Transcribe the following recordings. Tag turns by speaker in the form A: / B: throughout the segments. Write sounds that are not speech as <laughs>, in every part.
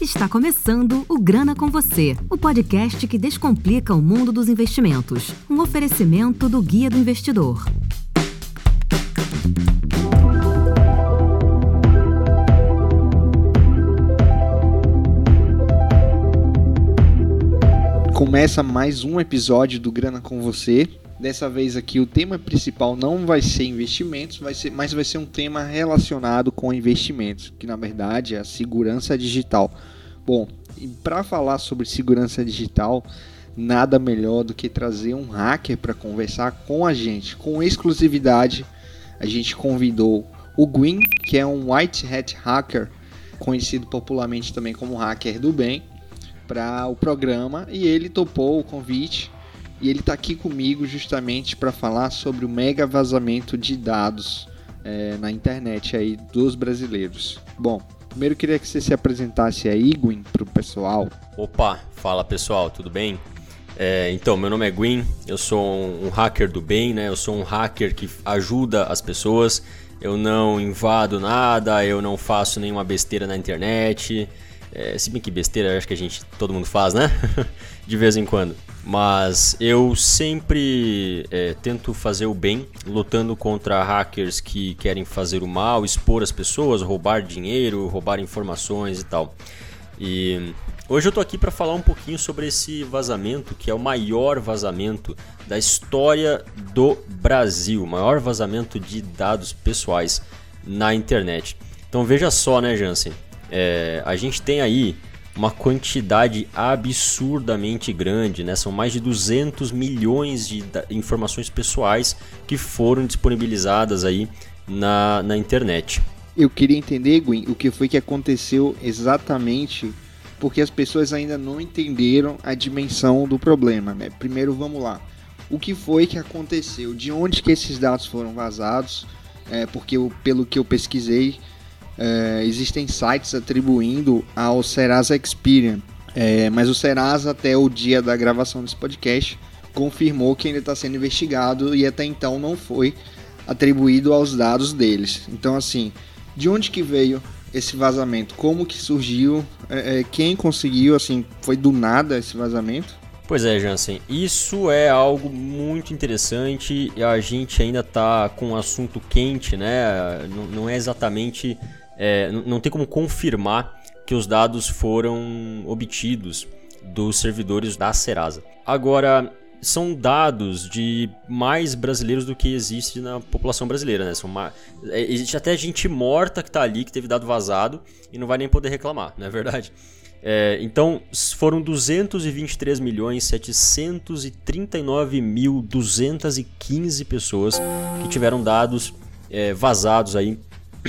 A: Está começando o Grana com Você, o podcast que descomplica o mundo dos investimentos. Um oferecimento do Guia do Investidor.
B: Começa mais um episódio do Grana com Você. Dessa vez aqui o tema principal não vai ser investimentos, vai ser, mas vai ser um tema relacionado com investimentos, que na verdade é a segurança digital. Bom, para falar sobre segurança digital, nada melhor do que trazer um hacker para conversar com a gente. Com exclusividade, a gente convidou o Gwyn, que é um white hat hacker, conhecido popularmente também como hacker do bem, para o programa e ele topou o convite e ele está aqui comigo justamente para falar sobre o mega vazamento de dados é, na internet aí dos brasileiros. Bom, primeiro queria que você se apresentasse aí, Gwyn, para o pessoal.
C: Opa, fala pessoal, tudo bem? É, então, meu nome é Gwyn, eu sou um, hacker do bem, né? Eu sou um hacker que ajuda as pessoas. Eu não invado nada, eu não faço nenhuma besteira na internet. É, se bem que besteira, acho que a gente, todo mundo faz, né? <laughs> De vez em quando. Mas eu sempre é, tento fazer o bem, lutando contra hackers que querem fazer o mal, expor as pessoas, roubar dinheiro, roubar informações e tal. E hoje eu tô aqui para falar um pouquinho sobre esse vazamento, que é o maior vazamento da história do Brasil, o maior vazamento de dados pessoais na internet. Então veja só, né, Jansen? É, a gente tem aí uma quantidade absurdamente grande, né? São mais de 200 milhões de informações pessoais que foram disponibilizadas aí na, na internet.
B: Eu queria entender, Gwen, o que foi que aconteceu exatamente, porque as pessoas ainda não entenderam a dimensão do problema, né? Primeiro, vamos lá. O que foi que aconteceu? De onde que esses dados foram vazados? É, porque eu, pelo que eu pesquisei, é, existem sites atribuindo ao Serasa Experian, é, mas o Serasa, até o dia da gravação desse podcast, confirmou que ainda está sendo investigado e até então não foi atribuído aos dados deles. Então, assim, de onde que veio esse vazamento? Como que surgiu? É, é quem conseguiu? Assim, foi do nada esse vazamento?
C: Pois é, Jansen, isso é algo muito interessante e a gente ainda está com um assunto quente, né? Não, não é exatamente é, não tem como confirmar que os dados foram obtidos dos servidores da Serasa. Agora, são dados de mais brasileiros do que existe na população brasileira, né? São mais... É, existe até gente morta que está ali, que teve dado vazado e não vai nem poder reclamar, não é verdade? É, então, foram 223 milhões 739 mil 215 pessoas que tiveram dados é, vazados aí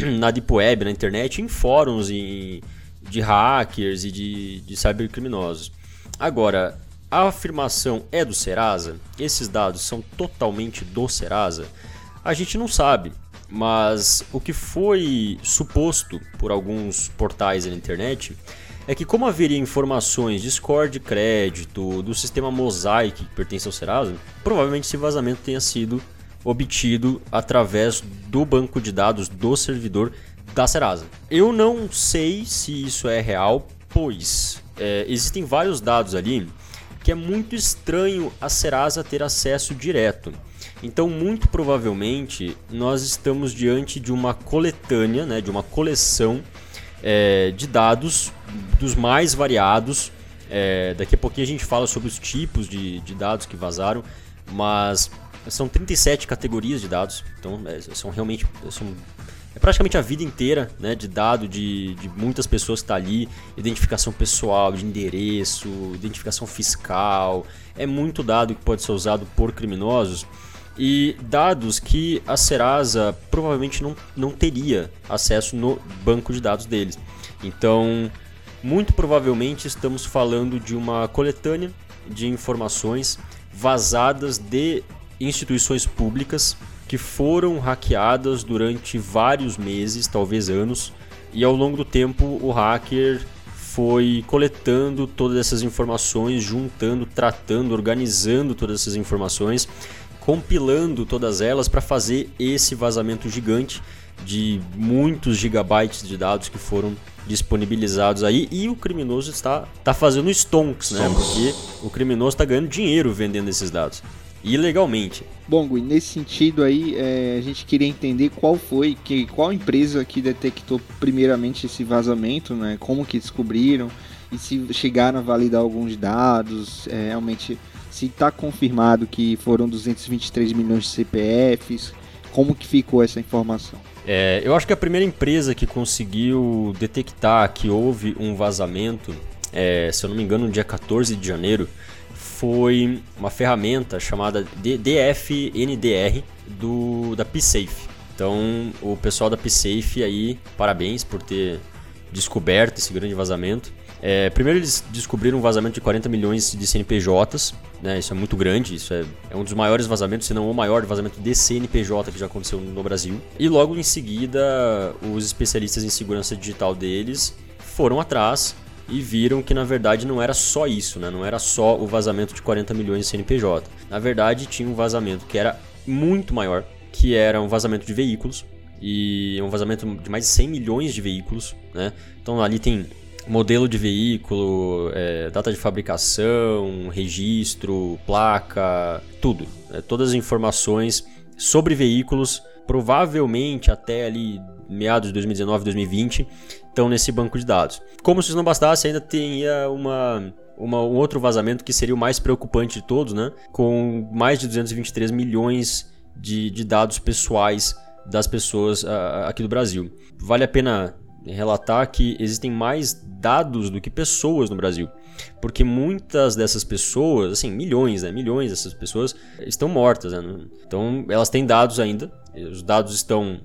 C: <clears throat> na Deep Web, na internet, em fóruns em, de hackers e de, de cybercriminosos. Agora, a afirmação é do Serasa? Esses dados são totalmente do Serasa? A gente não sabe, mas o que foi suposto por alguns portais na internet é que como haveria informações de score de crédito, do sistema Mosaic que pertence ao Serasa, provavelmente esse vazamento tenha sido obtido através do banco de dados do servidor da Serasa. Eu não sei se isso é real, pois é, existem vários dados ali que é muito estranho a Serasa ter acesso direto. Então, muito provavelmente, nós estamos diante de uma coletânea, né, de uma coleção é, de dados dos mais variados. É, daqui a pouquinho a gente fala sobre os tipos de, de dados que vazaram, mas são 37 categorias de dados, então é, são realmente são, é praticamente a vida inteira né, de dado de, de muitas pessoas que está ali, identificação pessoal, de endereço, identificação fiscal, é muito dado que pode ser usado por criminosos. E dados que a Serasa provavelmente não, não teria acesso no banco de dados deles. Então, muito provavelmente estamos falando de uma coletânea de informações vazadas de instituições públicas que foram hackeadas durante vários meses, talvez anos, e ao longo do tempo o hacker foi coletando todas essas informações, juntando, tratando, organizando todas essas informações, compilando todas elas para fazer esse vazamento gigante de muitos gigabytes de dados que foram disponibilizados aí e o criminoso está, está fazendo stonks, né? Porque o criminoso está ganhando dinheiro vendendo esses dados. Ilegalmente.
B: Bom, Gui, nesse sentido aí, é, a gente queria entender qual foi, que, qual empresa que detectou primeiramente esse vazamento, né? Como que descobriram e se chegaram a validar alguns dados, é, realmente se está confirmado que foram 223 milhões de CPFs, como que ficou essa informação?
C: É, eu acho que a primeira empresa que conseguiu detectar que houve um vazamento, é, se eu não me engano, no dia 14 de janeiro, foi uma ferramenta chamada DFNDR do, da PSafe. Então, o pessoal da PSafe aí, parabéns por ter descoberto esse grande vazamento. É, primeiro eles descobriram um vazamento de 40 milhões de CNPJs, né? Isso é muito grande, isso é, é, um dos maiores vazamentos, se não o maior vazamento de CNPJ que já aconteceu no Brasil. E logo em seguida, os especialistas em segurança digital deles foram atrás e viram que na verdade não era só isso, né? Não era só o vazamento de 40 milhões de CNPJ. Na verdade, tinha um vazamento que era muito maior, que era um vazamento de veículos e um vazamento de mais de 100 milhões de veículos, né? Então ali tem modelo de veículo, é, data de fabricação, registro, placa, tudo. É, todas as informações sobre veículos, provavelmente até ali meados de 2019, 2020, estão nesse banco de dados. Como se isso não bastasse, ainda teria uma uma, um outro vazamento que seria o mais preocupante de todos, né? Com mais de 223 milhões de, de dados pessoais das pessoas uh, aqui do Brasil. Vale a pena relatar que existem mais dados do que pessoas no Brasil. Porque muitas dessas pessoas, assim, milhões, né? Milhões dessas pessoas estão mortas, né? Então, elas têm dados ainda. Os dados estão,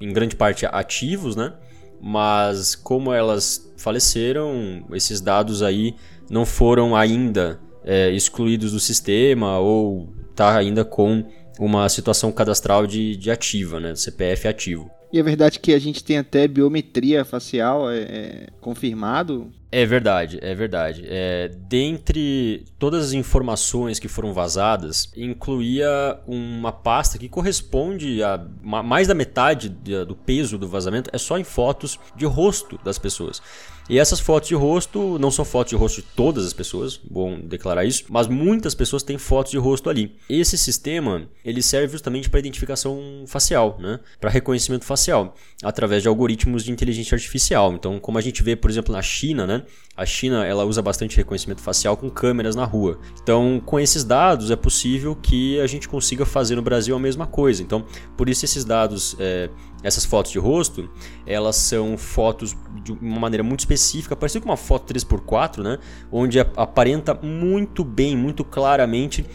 C: em grande parte, ativos, né? Mas como elas faleceram, esses dados aí não foram ainda é, excluídos do sistema ou tá ainda com uma situação cadastral de, de ativa, né? CPF ativo.
B: E é verdade que a gente tem até biometria facial é, é confirmado.
C: É verdade, é verdade. É, dentre todas as informações que foram vazadas, incluía uma pasta que corresponde a mais da metade do peso do vazamento é só em fotos de rosto das pessoas. E essas fotos de rosto não são fotos de rosto de todas as pessoas, bom declarar isso, mas muitas pessoas têm fotos de rosto ali. Esse sistema ele serve justamente para identificação facial, né? para reconhecimento facial, através de algoritmos de inteligência artificial. Então, como a gente vê, por exemplo, na China, né? a China ela usa bastante reconhecimento facial com câmeras na rua. Então, com esses dados é possível que a gente consiga fazer no Brasil a mesma coisa. Então, por isso esses dados é, essas fotos de rosto, elas são fotos de uma maneira muito específica, parecido com uma foto 3x4, né? Onde aparenta muito bem, muito claramente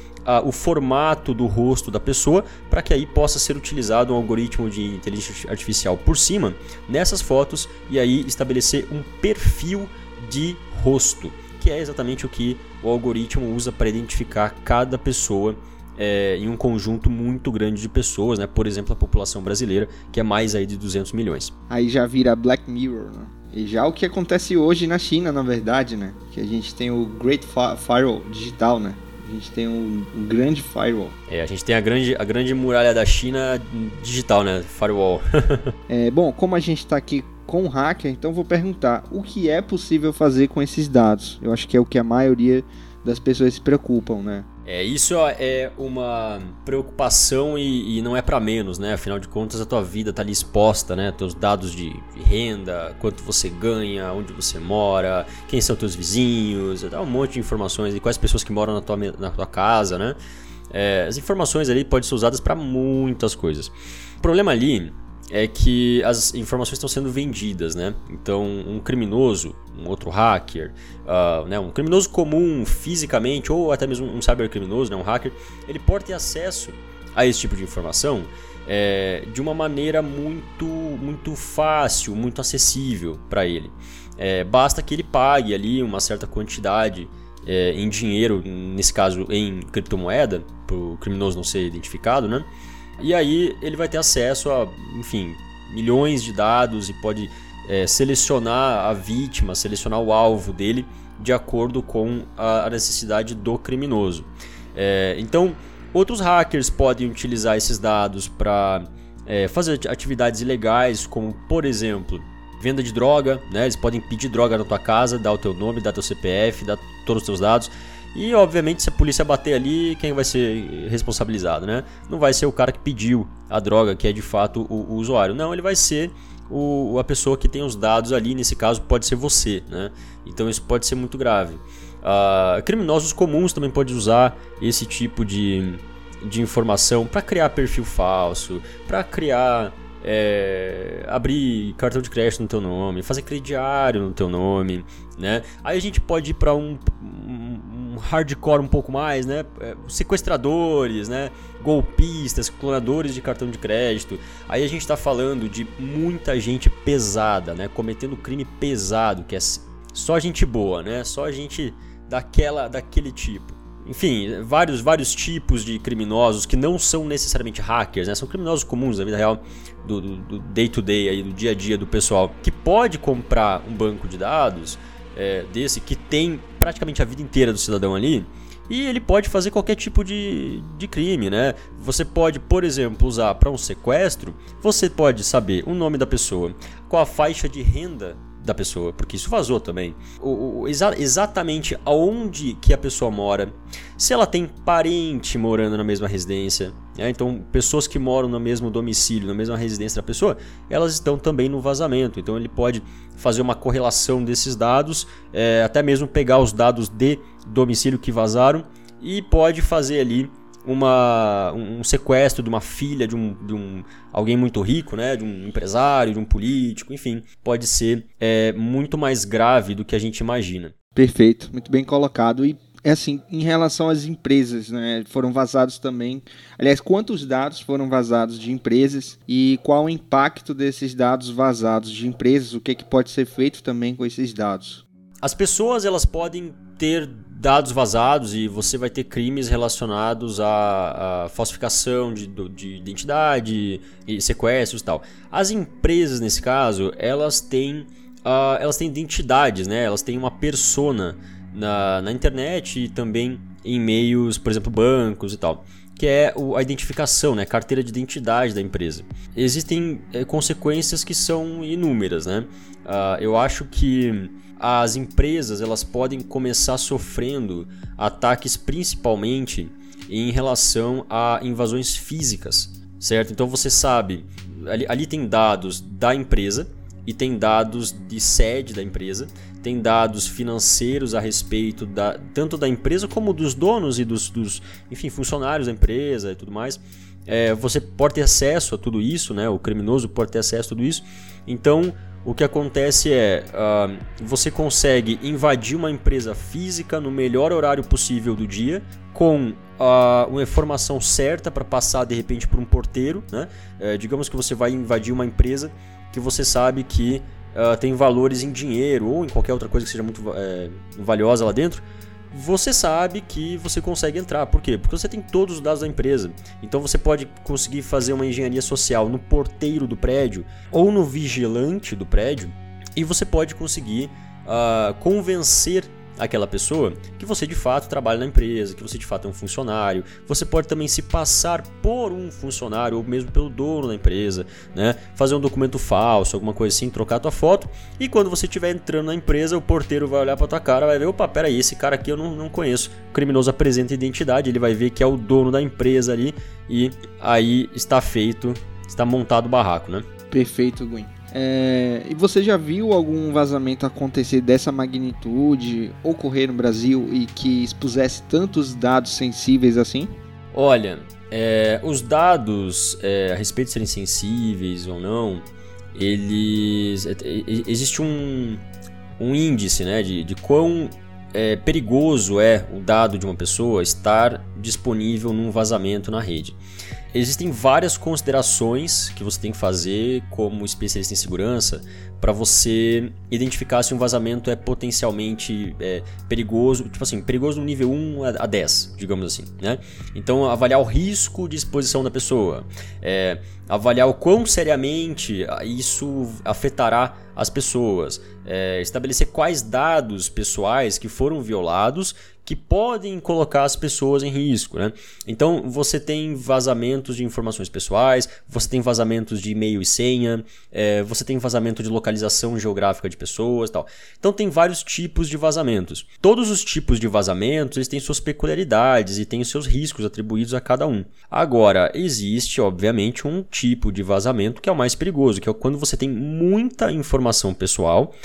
C: o formato do rosto da pessoa, para que aí possa ser utilizado um algoritmo de inteligência artificial por cima nessas fotos e aí estabelecer um perfil de rosto, que é exatamente o que o algoritmo usa para identificar cada pessoa é, em um conjunto muito grande de pessoas, né? Por exemplo, a população brasileira, que é mais aí de 200 milhões.
B: Aí já vira Black Mirror, né? E já o que acontece hoje na China, na verdade, né? Que a gente tem o Great Firewall digital, né? A gente tem um, um, grande firewall.
C: É, a gente tem a grande, a grande muralha da China digital, né? Firewall. <laughs>
B: é, bom, como a gente está aqui com o hacker, então vou perguntar o que é possível fazer com esses dados. Eu acho que é o que a maioria das pessoas se preocupam, né?
C: É, isso é uma preocupação e, e não é para menos, né? Afinal de contas, a tua vida tá ali exposta, né? Teus dados de, de, renda, quanto você ganha, onde você mora, quem são teus vizinhos, dá um monte de informações e quais pessoas que moram na tua, na tua casa, né? É, as informações ali podem ser usadas para muitas coisas. O problema ali é que as informações estão sendo vendidas, né? Então, um criminoso, um outro hacker, uh, né, um criminoso comum fisicamente ou até mesmo um cybercriminoso, né, um hacker, ele pode ter acesso a esse tipo de informação é, de uma maneira muito, muito fácil, muito acessível para ele. É, basta que ele pague ali uma certa quantidade é, em dinheiro, nesse caso em criptomoeda, para o criminoso não ser identificado, né? E aí ele vai ter acesso a, enfim, milhões de dados e pode é, selecionar a vítima, selecionar o alvo dele de acordo com a necessidade do criminoso. É, então, outros hackers podem utilizar esses dados para é, fazer atividades ilegais, como por exemplo venda de droga, né? Eles podem pedir droga na tua casa, dar o teu nome, dar teu CPF, dar todos os teus dados. E obviamente se a polícia bater ali, quem vai ser responsabilizado, né? Não vai ser o cara que pediu a droga, que é de fato o, o usuário. Não, ele vai ser o, a pessoa que tem os dados ali, nesse caso pode ser você, né? Então isso pode ser muito grave. Uh, criminosos comuns também podem usar esse tipo de, de informação para criar perfil falso, para criar é, abrir cartão de crédito no teu nome, fazer crediário no teu nome, né? Aí a gente pode ir para um, um, hardcore um pouco mais, né? É, sequestradores, né? Golpistas, clonadores de cartão de crédito. Aí a gente está falando de muita gente pesada, né? Cometendo crime pesado, que é só gente boa, né? Só gente daquela, daquele tipo enfim, vários, vários tipos de criminosos que não são necessariamente hackers, né? São criminosos comuns da vida real, do, do, day to day, aí, do dia a dia do pessoal, que pode comprar um banco de dados é, desse, que tem praticamente a vida inteira do cidadão ali, e ele pode fazer qualquer tipo de, de crime, né? Você pode, por exemplo, usar para um sequestro, você pode saber o nome da pessoa, qual a faixa de renda da pessoa, porque isso vazou também. O, o, exa exatamente aonde que a pessoa mora, se ela tem parente morando na mesma residência, né? então pessoas que moram no mesmo domicílio, na mesma residência da pessoa, elas estão também no vazamento. Então ele pode fazer uma correlação desses dados, é, até mesmo pegar os dados de domicílio que vazaram e pode fazer ali uma, um sequestro de uma filha de um, de um alguém muito rico, né, de um empresário, de um político, enfim, pode ser é, muito mais grave do que a gente imagina.
B: Perfeito, muito bem colocado e é assim, em relação às empresas, né, foram vazados também. Aliás, quantos dados foram vazados de empresas e qual o impacto desses dados vazados de empresas? O que, que pode ser feito também com esses dados?
C: As pessoas elas podem ter dados vazados e você vai ter crimes relacionados à, à falsificação de, de, identidade e sequestros e tal. As empresas, nesse caso, elas têm, uh, elas têm identidades, né? elas têm uma persona na, na internet e também em meios, por exemplo, bancos e tal que é a identificação, né, carteira de identidade da empresa. Existem é, consequências que são inúmeras, né? Uh, eu acho que as empresas elas podem começar sofrendo ataques principalmente em relação a invasões físicas, certo? Então você sabe, ali, ali tem dados da empresa e tem dados de sede da empresa, tem dados financeiros a respeito da, tanto da empresa como dos donos e dos, dos enfim, funcionários da empresa e tudo mais. É, você pode ter acesso a tudo isso, né? O criminoso pode ter acesso a tudo isso. Então, o que acontece é uh, você consegue invadir uma empresa física no melhor horário possível do dia com uh, uma informação certa para passar de repente por um porteiro, né? Uh, digamos que você vai invadir uma empresa que você sabe que uh, tem valores em dinheiro ou em qualquer outra coisa que seja muito é, valiosa lá dentro você sabe que você consegue entrar. Por quê? Porque você tem todos os dados da empresa. Então você pode conseguir fazer uma engenharia social no porteiro do prédio ou no vigilante do prédio e você pode conseguir uh, convencer aquela pessoa que você de fato trabalha na empresa, que você de fato é um funcionário. Você pode também se passar por um funcionário ou mesmo pelo dono da empresa, né? Fazer um documento falso, alguma coisa assim, trocar a tua foto. E quando você estiver entrando na empresa, o porteiro vai olhar para tua cara, vai ver, opa, pera aí, esse cara aqui eu não, não conheço. O criminoso apresenta identidade, ele vai ver que é o dono da empresa ali e aí está feito, está montado o barraco, né?
B: Perfeito, Gwen. É, e você já viu algum vazamento acontecer dessa magnitude ocorrer no Brasil e que expusesse tantos dados sensíveis assim?
C: Olha, é, os dados é, a respeito de serem sensíveis ou não, eles é, é, existe um, um índice, né, de, de quão é, perigoso é o dado de uma pessoa estar disponível num vazamento na rede. Existem várias considerações que você tem que fazer como especialista em segurança para você identificar se um vazamento é potencialmente é, perigoso, tipo assim, perigoso no nível 1 a 10, digamos assim, né? Então, avaliar o risco de exposição da pessoa, é, avaliar o quão seriamente isso afetará as pessoas, é, estabelecer quais dados pessoais que foram violados que podem colocar as pessoas em risco. Né? Então você tem vazamentos de informações pessoais, você tem vazamentos de e-mail e senha, é, você tem vazamento de localização geográfica de pessoas tal. Então tem vários tipos de vazamentos. Todos os tipos de vazamentos eles têm suas peculiaridades e têm os seus riscos atribuídos a cada um. Agora, existe, obviamente, um tipo de vazamento que é o mais perigoso, que é quando você tem muita informação pessoal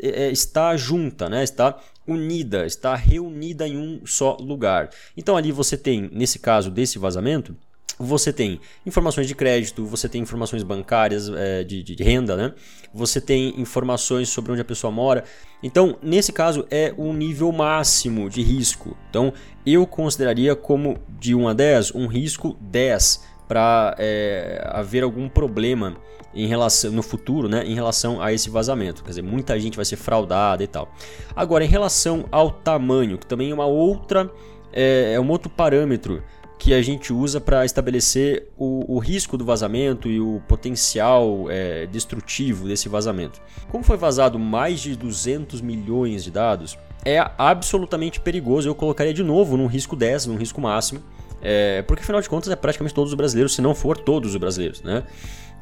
C: é, está junta, né? está unida, está reunida em um só lugar. Então ali você tem, nesse caso desse vazamento, você tem informações de crédito, você tem informações bancárias é, de, de, renda, né? Você tem informações sobre onde a pessoa mora. Então, nesse caso, é o um nível máximo de risco. Então, eu consideraria como de 1 a 10, um risco 10 para é, haver algum problema em relação no futuro, né, em relação a esse vazamento. Quer dizer, muita gente vai ser fraudada e tal. Agora, em relação ao tamanho, que também é uma outra é, é um outro parâmetro que a gente usa para estabelecer o, o, risco do vazamento e o potencial é, destrutivo desse vazamento. Como foi vazado mais de 200 milhões de dados, é absolutamente perigoso. Eu colocaria de novo num risco 10, num risco máximo. É, porque afinal de contas é praticamente todos os brasileiros, se não for todos os brasileiros, né?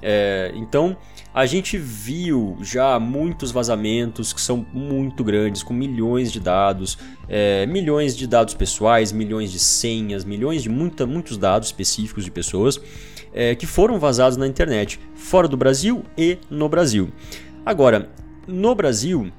C: É, então a gente viu já muitos vazamentos que são muito grandes, com milhões de dados, é, milhões de dados pessoais, milhões de senhas, milhões de muita, muitos dados específicos de pessoas é, que foram vazados na internet, fora do Brasil e no Brasil. Agora, no Brasil,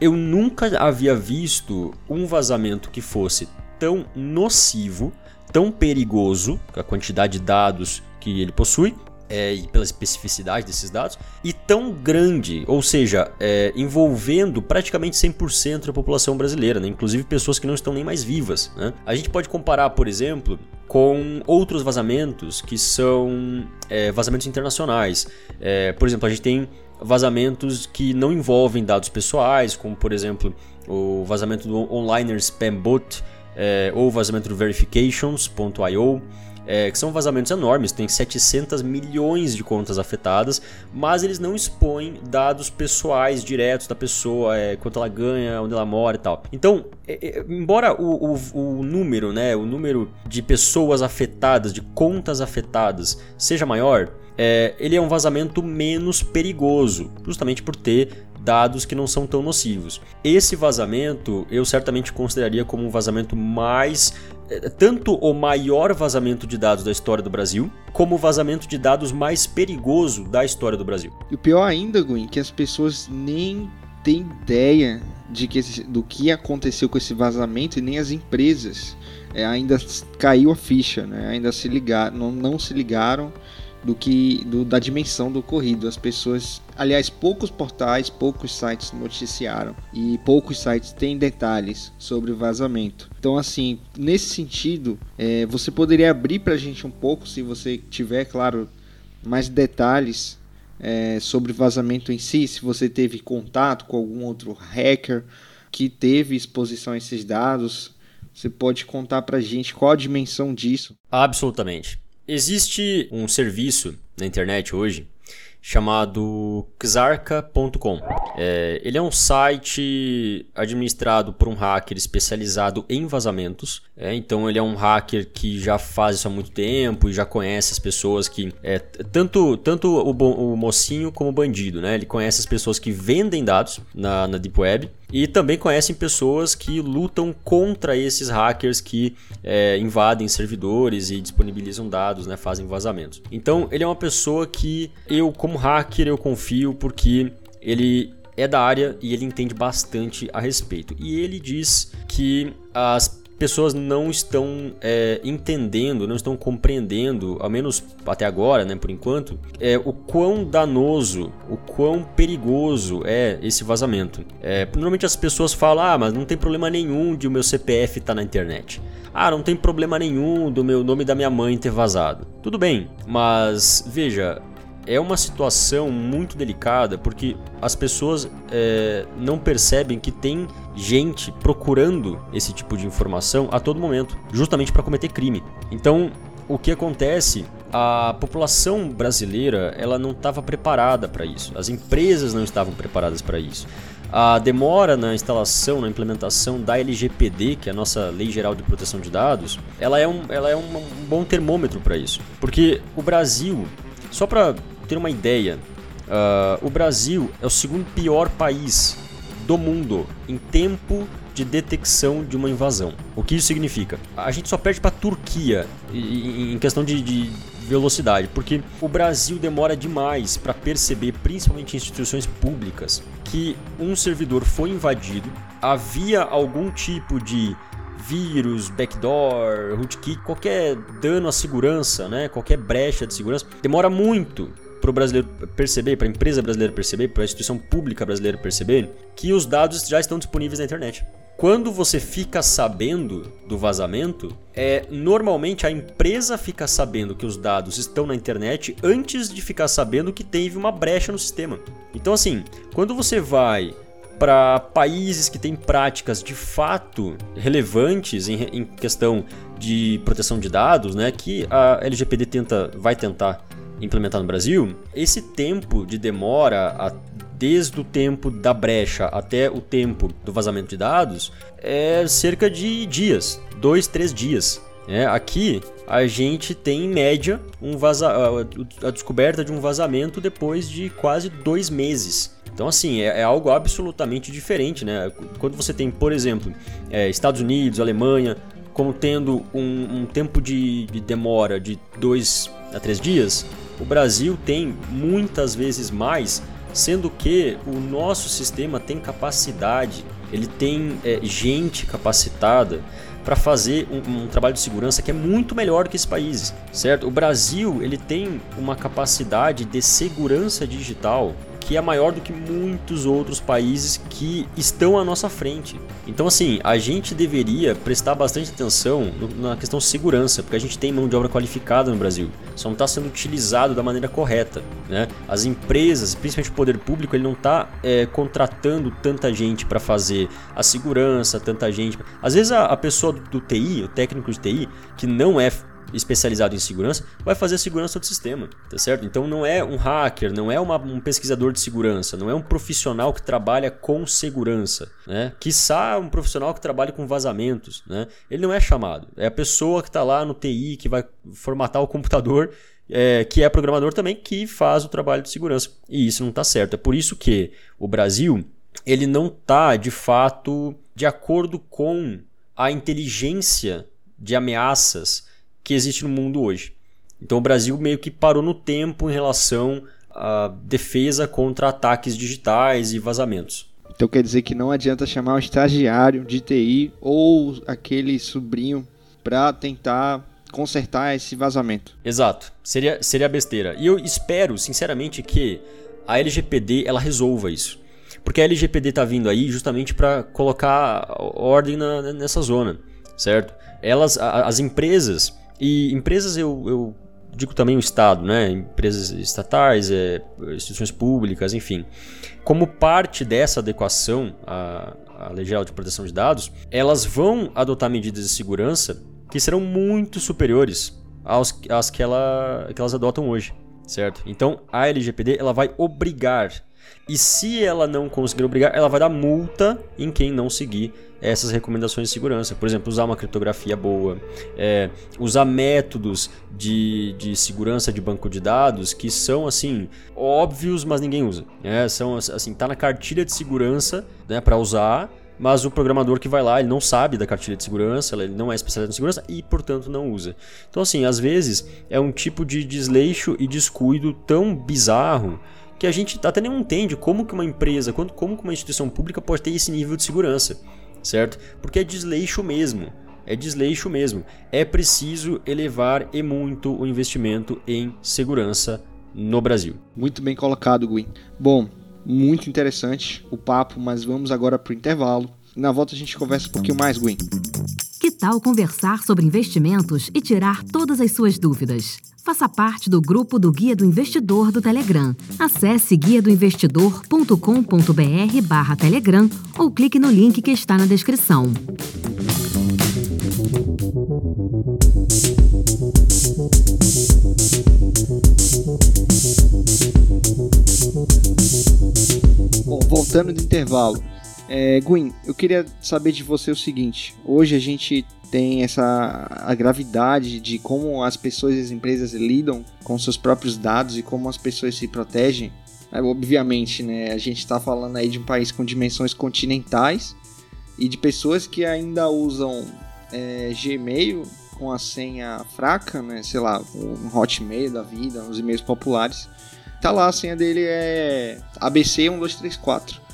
C: eu nunca havia visto um vazamento que fosse tão nocivo, tão perigoso, a quantidade de dados que ele possui, é, e pela especificidade desses dados, e tão grande, ou seja, é, envolvendo praticamente 100% da população brasileira, né? inclusive pessoas que não estão nem mais vivas. Né? A gente pode comparar, por exemplo, com outros vazamentos que são é, vazamentos internacionais. É, por exemplo, a gente tem vazamentos que não envolvem dados pessoais, como por exemplo o vazamento do Onliner Spam Bot é, ou o vazamento do Verifications.io é, que são vazamentos enormes, tem 700 milhões de contas afetadas, mas eles não expõem dados pessoais diretos da pessoa, é, quanto ela ganha, onde ela mora e tal. Então, é, é, embora o, o, o, número, né, o número de pessoas afetadas, de contas afetadas, seja maior, é, ele é um vazamento menos perigoso, justamente por ter dados que não são tão nocivos. Esse vazamento eu certamente consideraria como um vazamento mais é, tanto o maior vazamento de dados da história do Brasil, como o vazamento de dados mais perigoso da história do Brasil.
B: E o pior ainda, Gwen, que as pessoas nem têm ideia de que esse, do que aconteceu com esse vazamento e nem as empresas é, ainda caiu a ficha, né? ainda se ligaram, não, não se ligaram do que do, da dimensão do ocorrido. As pessoas, aliás, poucos portais, poucos sites noticiaram e poucos sites têm detalhes sobre o vazamento. Então, assim, nesse sentido, é, você poderia abrir para a gente um pouco, se você tiver, claro, mais detalhes é, sobre o vazamento em si, se você teve contato com algum outro hacker que teve exposição a esses dados. Você pode contar para a gente qual a dimensão disso?
C: Absolutamente. Existe um serviço na internet hoje chamado Xarca.com. É, ele é um site administrado por um hacker especializado em vazamentos. É, então ele é um hacker que já faz isso há muito tempo e já conhece as pessoas que é, tanto tanto o, o, mocinho como o bandido, né? Ele conhece as pessoas que vendem dados na, na deep web e também conhecem pessoas que lutam contra esses hackers que é, invadem servidores e disponibilizam dados, né? Fazem vazamentos. Então ele é uma pessoa que eu como hacker eu confio porque ele é da área e ele entende bastante a respeito. E ele diz que as pessoas não estão é, entendendo, não estão compreendendo, ao menos até agora, né, por enquanto, é, o quão danoso, o quão perigoso é esse vazamento. É, normalmente as pessoas falam, ah, mas não tem problema nenhum de o meu CPF estar tá na internet. Ah, não tem problema nenhum do meu nome da minha mãe ter vazado. Tudo bem, mas veja, é uma situação muito delicada porque as pessoas é, não percebem que tem gente procurando esse tipo de informação a todo momento, justamente para cometer crime. Então, o que acontece? A população brasileira ela não estava preparada para isso. As empresas não estavam preparadas para isso. A demora na instalação, na implementação da LGPD, que é a nossa Lei Geral de Proteção de Dados, ela é um, ela é um, um bom termômetro para isso. Porque o Brasil, só para ter uma ideia, uh, o Brasil é o segundo pior país do mundo em tempo de detecção de uma invasão. O que isso significa? A gente só perde para a Turquia em questão de, de velocidade, porque o Brasil demora demais para perceber, principalmente instituições públicas, que um servidor foi invadido, havia algum tipo de vírus, backdoor, rootkit, qualquer dano à segurança, né, qualquer brecha de segurança, demora muito para o brasileiro perceber, para a empresa brasileira perceber, para a instituição pública brasileira perceber que os dados já estão disponíveis na internet. Quando você fica sabendo do vazamento, é normalmente a empresa fica sabendo que os dados estão na internet antes de ficar sabendo que teve uma brecha no sistema. Então assim, quando você vai para países que têm práticas de fato relevantes em, em, questão de proteção de dados, né, que a LGPD tenta, vai tentar implementar no Brasil, esse tempo de demora a desde o tempo da brecha até o tempo do vazamento de dados, é cerca de dias, dois, três dias. É, aqui a gente tem em média um vaza a descoberta de um vazamento depois de quase dois meses. Então, assim, é, é algo absolutamente diferente, né? Quando você tem, por exemplo, é, Estados Unidos, Alemanha, como tendo um, um tempo de, de demora de dois a três dias, o Brasil tem muitas vezes mais sendo que o nosso sistema tem capacidade, ele tem é, gente capacitada para fazer um, um, trabalho de segurança que é muito melhor do que esses países, certo? O Brasil ele tem uma capacidade de segurança digital que é maior do que muitos outros países que estão à nossa frente. Então, assim, a gente deveria prestar bastante atenção na questão segurança, porque a gente tem mão de obra qualificada no Brasil, só não está sendo utilizado da maneira correta. Né? As empresas, principalmente o poder público, ele não está é, contratando tanta gente para fazer a segurança, tanta gente. Às vezes a, a pessoa do, do TI, o técnico de TI, que não é especializado em segurança vai fazer segurança do sistema, tá certo? Então não é um hacker, não é uma, um pesquisador de segurança, não é um profissional que trabalha com segurança, né? Quiçá um profissional que trabalha com vazamentos, né? Ele não é chamado, é a pessoa que está lá no TI que vai formatar o computador é, que é programador também, que faz o trabalho de segurança. E isso não está certo. É por isso que o Brasil ele não está, de fato, de acordo com a inteligência de ameaças que existe no mundo hoje. Então o Brasil meio que parou no tempo em relação à defesa contra ataques digitais e vazamentos.
B: Então quer dizer que não adianta chamar o estagiário de TI ou aquele sobrinho para tentar consertar esse vazamento.
C: Exato. Seria, seria besteira. E eu espero, sinceramente, que a LGPD ela resolva isso. Porque a LGPD está vindo aí justamente para colocar ordem na, nessa zona, certo? Elas, as empresas, e empresas eu, eu digo também o Estado, né? empresas estatais, é, instituições públicas, enfim. Como parte dessa adequação à, à Lei Geral de Proteção de Dados, elas vão adotar medidas de segurança que serão muito superiores aos, às que, ela, que elas adotam hoje, certo? Então a LGPD ela vai obrigar e se ela não conseguir obrigar, ela vai dar multa em quem não seguir essas recomendações de segurança. Por exemplo, usar uma criptografia boa, é, usar métodos de, de segurança de banco de dados que são assim óbvios, mas ninguém usa. Né? São assim, tá na cartilha de segurança né, para usar. Mas o programador que vai lá, ele não sabe da cartilha de segurança, ele não é especializado em segurança e, portanto, não usa. Então, assim, às vezes é um tipo de desleixo e descuido tão bizarro que a gente até nem entende como que uma empresa, como que uma instituição pública pode ter esse nível de segurança certo? Porque é desleixo mesmo. É desleixo mesmo. É preciso elevar e muito o investimento em segurança no Brasil.
B: Muito bem colocado, Gui. Bom, muito interessante o papo, mas vamos agora para o intervalo. Na volta a gente conversa um pouquinho mais, Gui.
A: Tal conversar sobre investimentos e tirar todas as suas dúvidas? Faça parte do grupo do Guia do Investidor do Telegram. Acesse guiadoinvestidor.com.br barra Telegram ou clique no link que está na descrição.
B: Bom, voltando do intervalo. É, Gwen, eu queria saber de você o seguinte: hoje a gente tem essa a gravidade de como as pessoas e as empresas lidam com seus próprios dados e como as pessoas se protegem. É, obviamente, né, a gente está falando aí de um país com dimensões continentais e de pessoas que ainda usam é, Gmail com a senha fraca, né, sei lá, um Hotmail da vida, uns e-mails populares. Tá lá, a senha dele é ABC1234.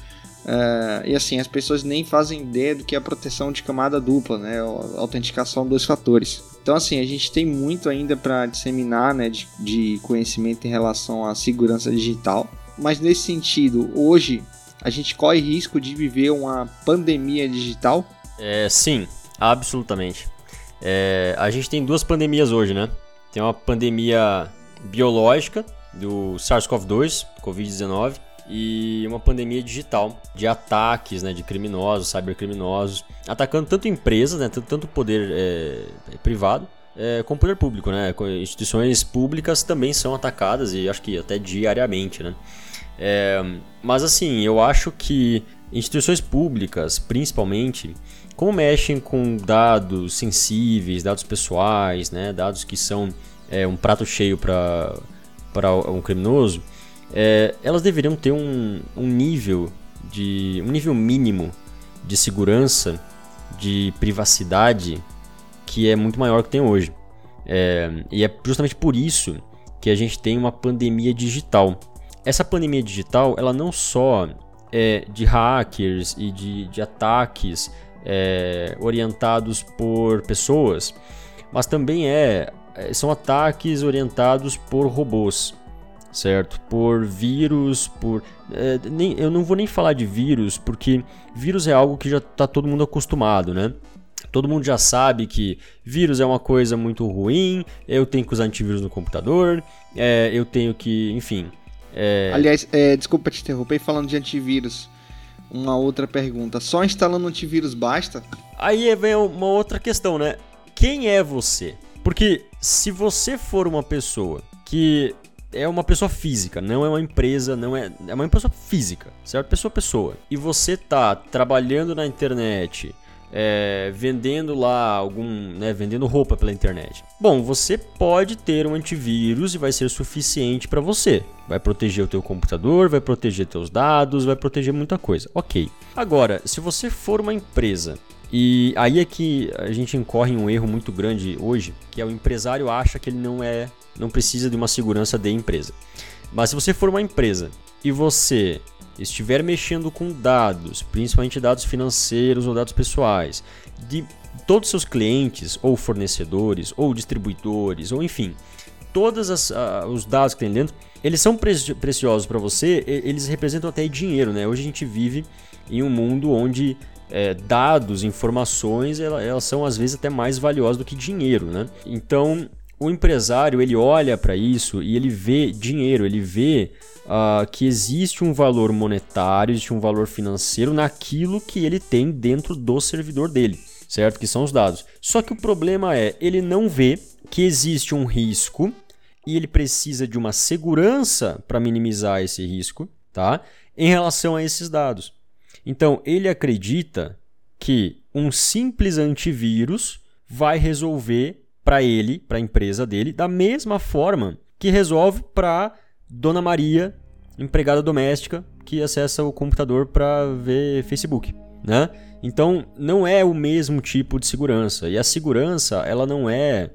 B: Uh, e assim, as pessoas nem fazem ideia do que é a proteção de camada dupla, né? A autenticação dois fatores. Então, assim, a gente tem muito ainda para disseminar né, de, de conhecimento em relação à segurança digital. Mas nesse sentido, hoje a gente corre risco de viver uma pandemia digital?
C: É, sim, absolutamente. É, a gente tem duas pandemias hoje, né? Tem uma pandemia biológica do SARS-CoV-2, Covid-19, e uma pandemia digital de ataques, né, de criminosos, cybercriminosos, atacando tanto empresas, né, tanto, poder é, privado, é, como poder público, né, instituições públicas também são atacadas e acho que até diariamente, né. É, mas assim, eu acho que instituições públicas, principalmente, como mexem com dados sensíveis, dados pessoais, né, dados que são é, um prato cheio para para um criminoso, é, elas deveriam ter um, um nível de um nível mínimo de segurança, de privacidade que é muito maior que tem hoje. É, e é justamente por isso que a gente tem uma pandemia digital. Essa pandemia digital, ela não só é de hackers e de, de ataques é, orientados por pessoas, mas também é, é são ataques orientados por robôs certo? Por vírus, por. É, nem, eu não vou nem falar de vírus, porque vírus é algo que já está todo mundo acostumado, né? Todo mundo já sabe que vírus é uma coisa muito ruim, eu tenho que usar antivírus no computador, é, eu tenho que, enfim.
B: É... Aliás, é, desculpa te interromper, falando de antivírus, uma outra pergunta: só instalando antivírus basta?
C: Aí vem uma outra questão, né? Quem é você? Porque se você for uma pessoa que é uma pessoa física, não é uma empresa, não é, é uma pessoa física, certo? Pessoa pessoa. E você tá trabalhando na internet, é, vendendo lá algum, né, vendendo roupa pela internet. Bom, você pode ter um antivírus e vai ser suficiente para você. Vai proteger o teu computador, vai proteger teus dados, vai proteger muita coisa. Ok. Agora, se você for uma empresa e aí é que a gente incorre em um erro muito grande hoje, que é o empresário acha que ele não é não precisa de uma segurança de empresa. Mas se você for uma empresa e você estiver mexendo com dados, principalmente dados financeiros ou dados pessoais, de todos os seus clientes ou fornecedores ou distribuidores ou enfim, todos uh, os dados que tem dentro, eles são pre preciosos para você, eles representam até dinheiro, né? Hoje a gente vive em um mundo onde é, dados, informações, elas, são às vezes até mais valiosas do que dinheiro, né? Então o empresário ele olha para isso e ele vê dinheiro, ele vê uh, que existe um valor monetário, existe um valor financeiro naquilo que ele tem dentro do servidor dele, certo? Que são os dados. Só que o problema é, ele não vê que existe um risco e ele precisa de uma segurança para minimizar esse risco, tá? Em relação a esses dados. Então, ele acredita que um simples antivírus vai resolver para ele, para a empresa dele, da mesma forma que resolve para Dona Maria, empregada doméstica, que acessa o computador para ver Facebook, né? Então, não é o mesmo tipo de segurança. E a segurança, ela não é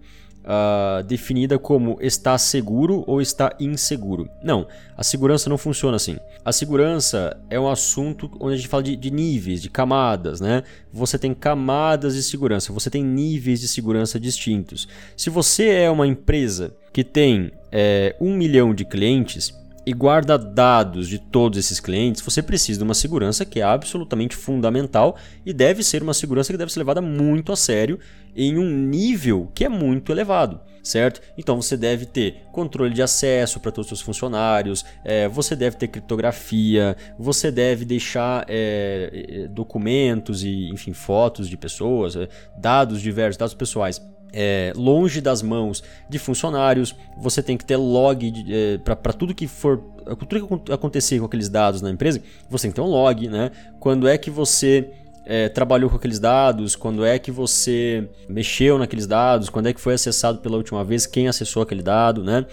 C: uh, definida como está seguro ou está inseguro. Não, a segurança não funciona assim. A segurança é um assunto onde a gente fala de, de níveis, de camadas, né? Você tem camadas de segurança, você tem níveis de segurança distintos. Se você é uma empresa que tem é, um milhão de clientes, e guarda dados de todos esses clientes, você precisa de uma segurança que é absolutamente fundamental e deve ser uma segurança que deve ser levada muito a sério em um nível que é muito elevado certo? Então você deve ter controle de acesso para todos os seus funcionários, é, você deve ter criptografia, você deve deixar é, é documentos e, enfim, fotos de pessoas, é, dados diversos, dados pessoais é, longe das mãos de funcionários, você tem que ter log é, para tudo que for. Tudo que acontecer com aqueles dados na empresa, você tem que ter um log, né? Quando é que você é, trabalhou com aqueles dados, quando é que você mexeu naqueles dados, quando é que foi acessado pela última vez, quem acessou aquele dado, né?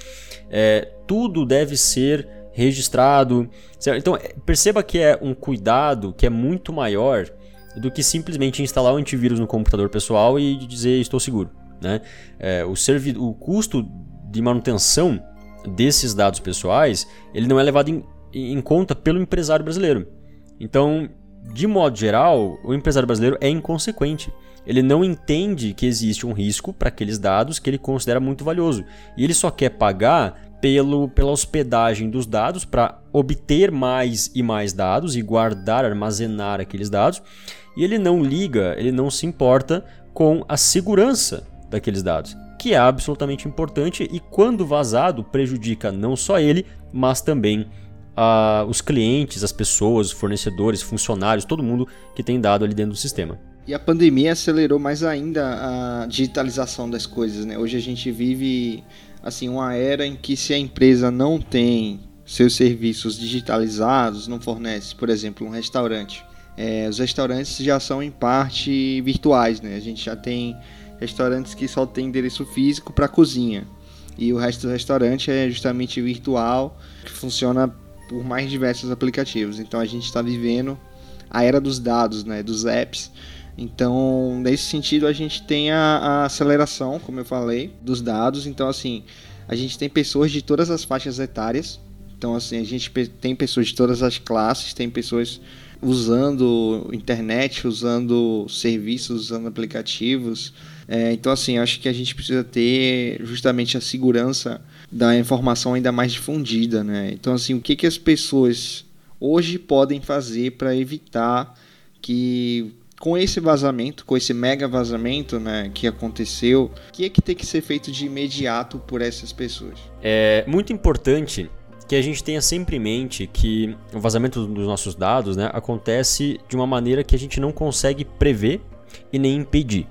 C: É, tudo deve ser registrado. Certo? Então perceba que é um cuidado que é muito maior do que simplesmente instalar o um antivírus no computador pessoal e dizer estou seguro. Né? É, o, o custo de manutenção desses dados pessoais ele não é levado em, em conta pelo empresário brasileiro. Então, de modo geral, o empresário brasileiro é inconsequente. Ele não entende que existe um risco para aqueles dados que ele considera muito valioso. E ele só quer pagar pelo, pela hospedagem dos dados para obter mais e mais dados e guardar, armazenar aqueles dados. E ele não liga, ele não se importa com a segurança daqueles dados, que é absolutamente importante e quando vazado prejudica não só ele, mas também uh, os clientes, as pessoas, fornecedores, funcionários, todo mundo que tem dado ali dentro do sistema.
B: E a pandemia acelerou mais ainda a digitalização das coisas, né? Hoje a gente vive assim uma era em que se a empresa não tem seus serviços digitalizados, não fornece, por exemplo, um restaurante. É, os restaurantes já são em parte virtuais, né? A gente já tem restaurantes que só tem endereço físico para cozinha. E o resto do restaurante é justamente virtual, que funciona por mais diversos aplicativos. Então a gente está vivendo a era dos dados, né, dos apps. Então, nesse sentido, a gente tem a, a, aceleração, como eu falei, dos dados. Então, assim, a gente tem pessoas de todas as faixas etárias. Então, assim, a gente tem pessoas de todas as classes, tem pessoas usando internet, usando serviços, usando aplicativos. É, então, assim, acho que a gente precisa ter justamente a segurança da informação ainda mais difundida, né? Então, assim, o que, que as pessoas hoje podem fazer para evitar que com esse vazamento, com esse mega vazamento, né, que aconteceu, o que é que tem que ser feito de imediato por essas pessoas?
C: É muito importante que a gente tenha sempre em mente que o vazamento dos nossos dados né, acontece de uma maneira que a gente não consegue prever e nem impedir,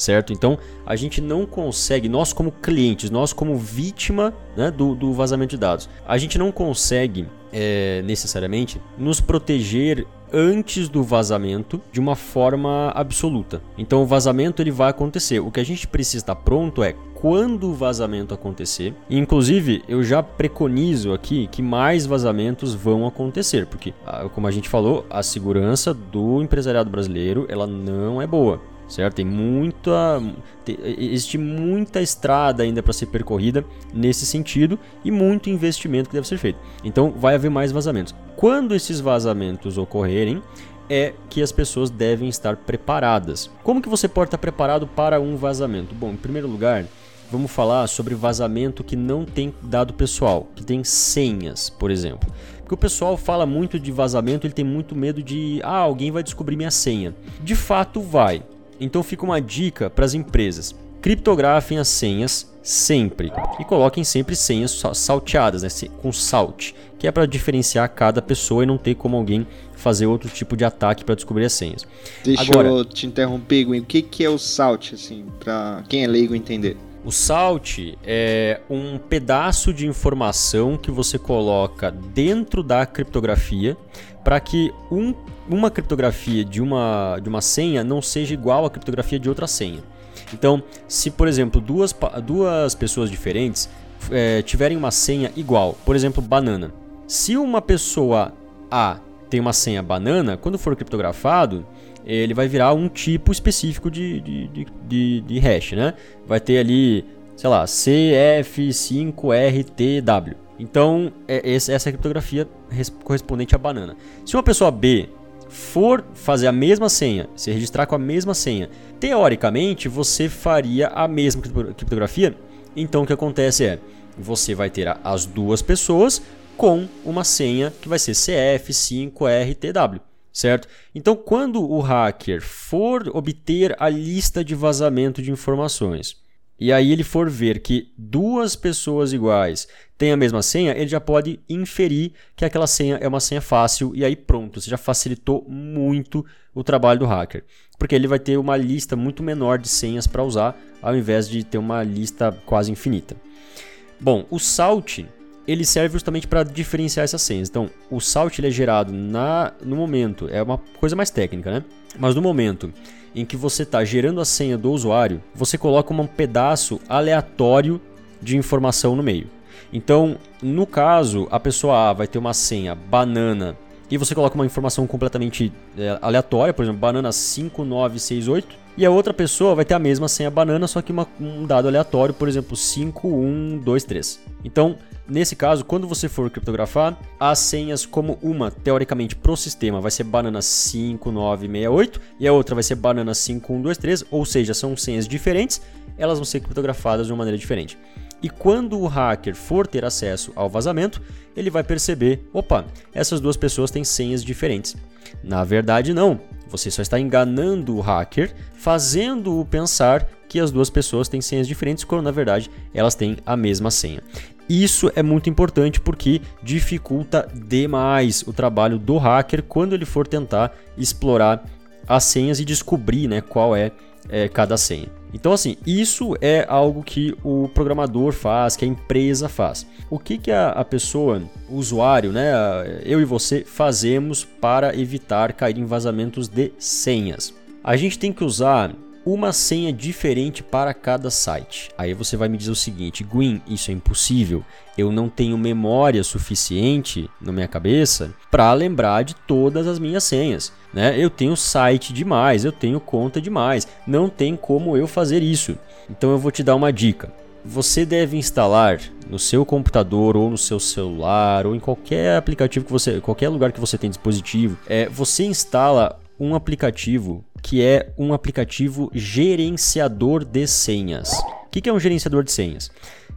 C: certo? Então a gente não consegue, nós como clientes, nós como vítima né, do, do vazamento de dados, a gente não consegue é, necessariamente nos proteger antes do vazamento de uma forma absoluta. Então o vazamento ele vai acontecer. O que a gente precisa estar pronto é quando o vazamento acontecer. Inclusive, eu já preconizo aqui que mais vazamentos vão acontecer, porque, ah, como a gente falou, a segurança do empresariado brasileiro ela não é boa certo? Tem muita, tem, existe muita estrada ainda para ser percorrida nesse sentido e muito investimento que deve ser feito. Então vai haver mais vazamentos. Quando esses vazamentos ocorrerem, é que as pessoas devem estar preparadas. Como que você pode estar preparado para um vazamento? Bom, em primeiro lugar, vamos falar sobre vazamento que não tem dado pessoal, que tem senhas, por exemplo. Porque o pessoal fala muito de vazamento, ele tem muito medo de, ah, alguém vai descobrir minha senha. De fato vai. Então fica uma dica para as empresas: criptografem as senhas sempre e coloquem sempre senhas salteadas, né, com salt, que é para diferenciar cada pessoa e não ter como alguém fazer outro tipo de ataque para descobrir as senhas.
B: Deixa Agora, eu te interromper, Gwen. O que, que é o salt, assim, para quem é leigo entender?
C: O salt é um pedaço de informação que você coloca dentro da criptografia para que um, uma criptografia de uma, de uma senha não seja igual à criptografia de outra senha. Então, se por exemplo duas, duas pessoas diferentes é, tiverem uma senha igual, por exemplo, banana. Se uma pessoa A tem uma senha banana, quando for criptografado, ele vai virar um tipo específico de, de, de, de, de hash, né? Vai ter ali, sei lá, CF5RTW. Então, é, essa é a criptografia correspondente à banana. Se uma pessoa B for fazer a mesma senha, se registrar com a mesma senha, teoricamente você faria a mesma criptografia. Então, o que acontece é, você vai ter as duas pessoas com uma senha que vai ser CF5RTW certo? Então, quando o hacker for obter a lista de vazamento de informações e aí ele for ver que duas pessoas iguais têm a mesma senha, ele já pode inferir que aquela senha é uma senha fácil e aí pronto, você já facilitou muito o trabalho do hacker, porque ele vai ter uma lista muito menor de senhas para usar ao invés de ter uma lista quase infinita. Bom, o Salt ele serve justamente para diferenciar essas senhas. Então, o salt ele é gerado na, no momento, é uma coisa mais técnica, né? Mas no momento em que você está gerando a senha do usuário, você coloca um pedaço aleatório de informação no meio. Então, no caso, a pessoa A vai ter uma senha banana e você coloca uma informação completamente é, aleatória, por exemplo, banana 5968, e a outra pessoa vai ter a mesma senha banana, só que uma, um dado aleatório, por exemplo, 5123. Então, Nesse caso, quando você for criptografar, as senhas como uma, teoricamente, pro sistema vai ser banana 5968 e a outra vai ser banana 5123, ou seja, são senhas diferentes, elas vão ser criptografadas de uma maneira diferente. E quando o hacker for ter acesso ao vazamento, ele vai perceber: opa, essas duas pessoas têm senhas diferentes. Na verdade, não. Você só está enganando o hacker, fazendo-o pensar que as duas pessoas têm senhas diferentes, quando na verdade elas têm a mesma senha. Isso é muito importante porque dificulta demais o trabalho do hacker quando ele for tentar explorar as senhas e descobrir né, qual é, é cada senha. Então, assim, isso é algo que o programador faz, que a empresa faz. O que, que a, a pessoa, o usuário, né, eu e você, fazemos para evitar cair em vazamentos de senhas? A gente tem que usar uma senha diferente para cada site. Aí você vai me dizer o seguinte, Gwyn, isso é impossível. Eu não tenho memória suficiente na minha cabeça para lembrar de todas as minhas senhas. Né? Eu tenho site demais, eu tenho conta demais. Não tem como eu fazer isso. Então eu vou te dar uma dica. Você deve instalar no seu computador ou no seu celular ou em qualquer aplicativo que você, qualquer lugar que você tem dispositivo, é, você instala um aplicativo que é um aplicativo gerenciador de senhas. O que é um gerenciador de senhas?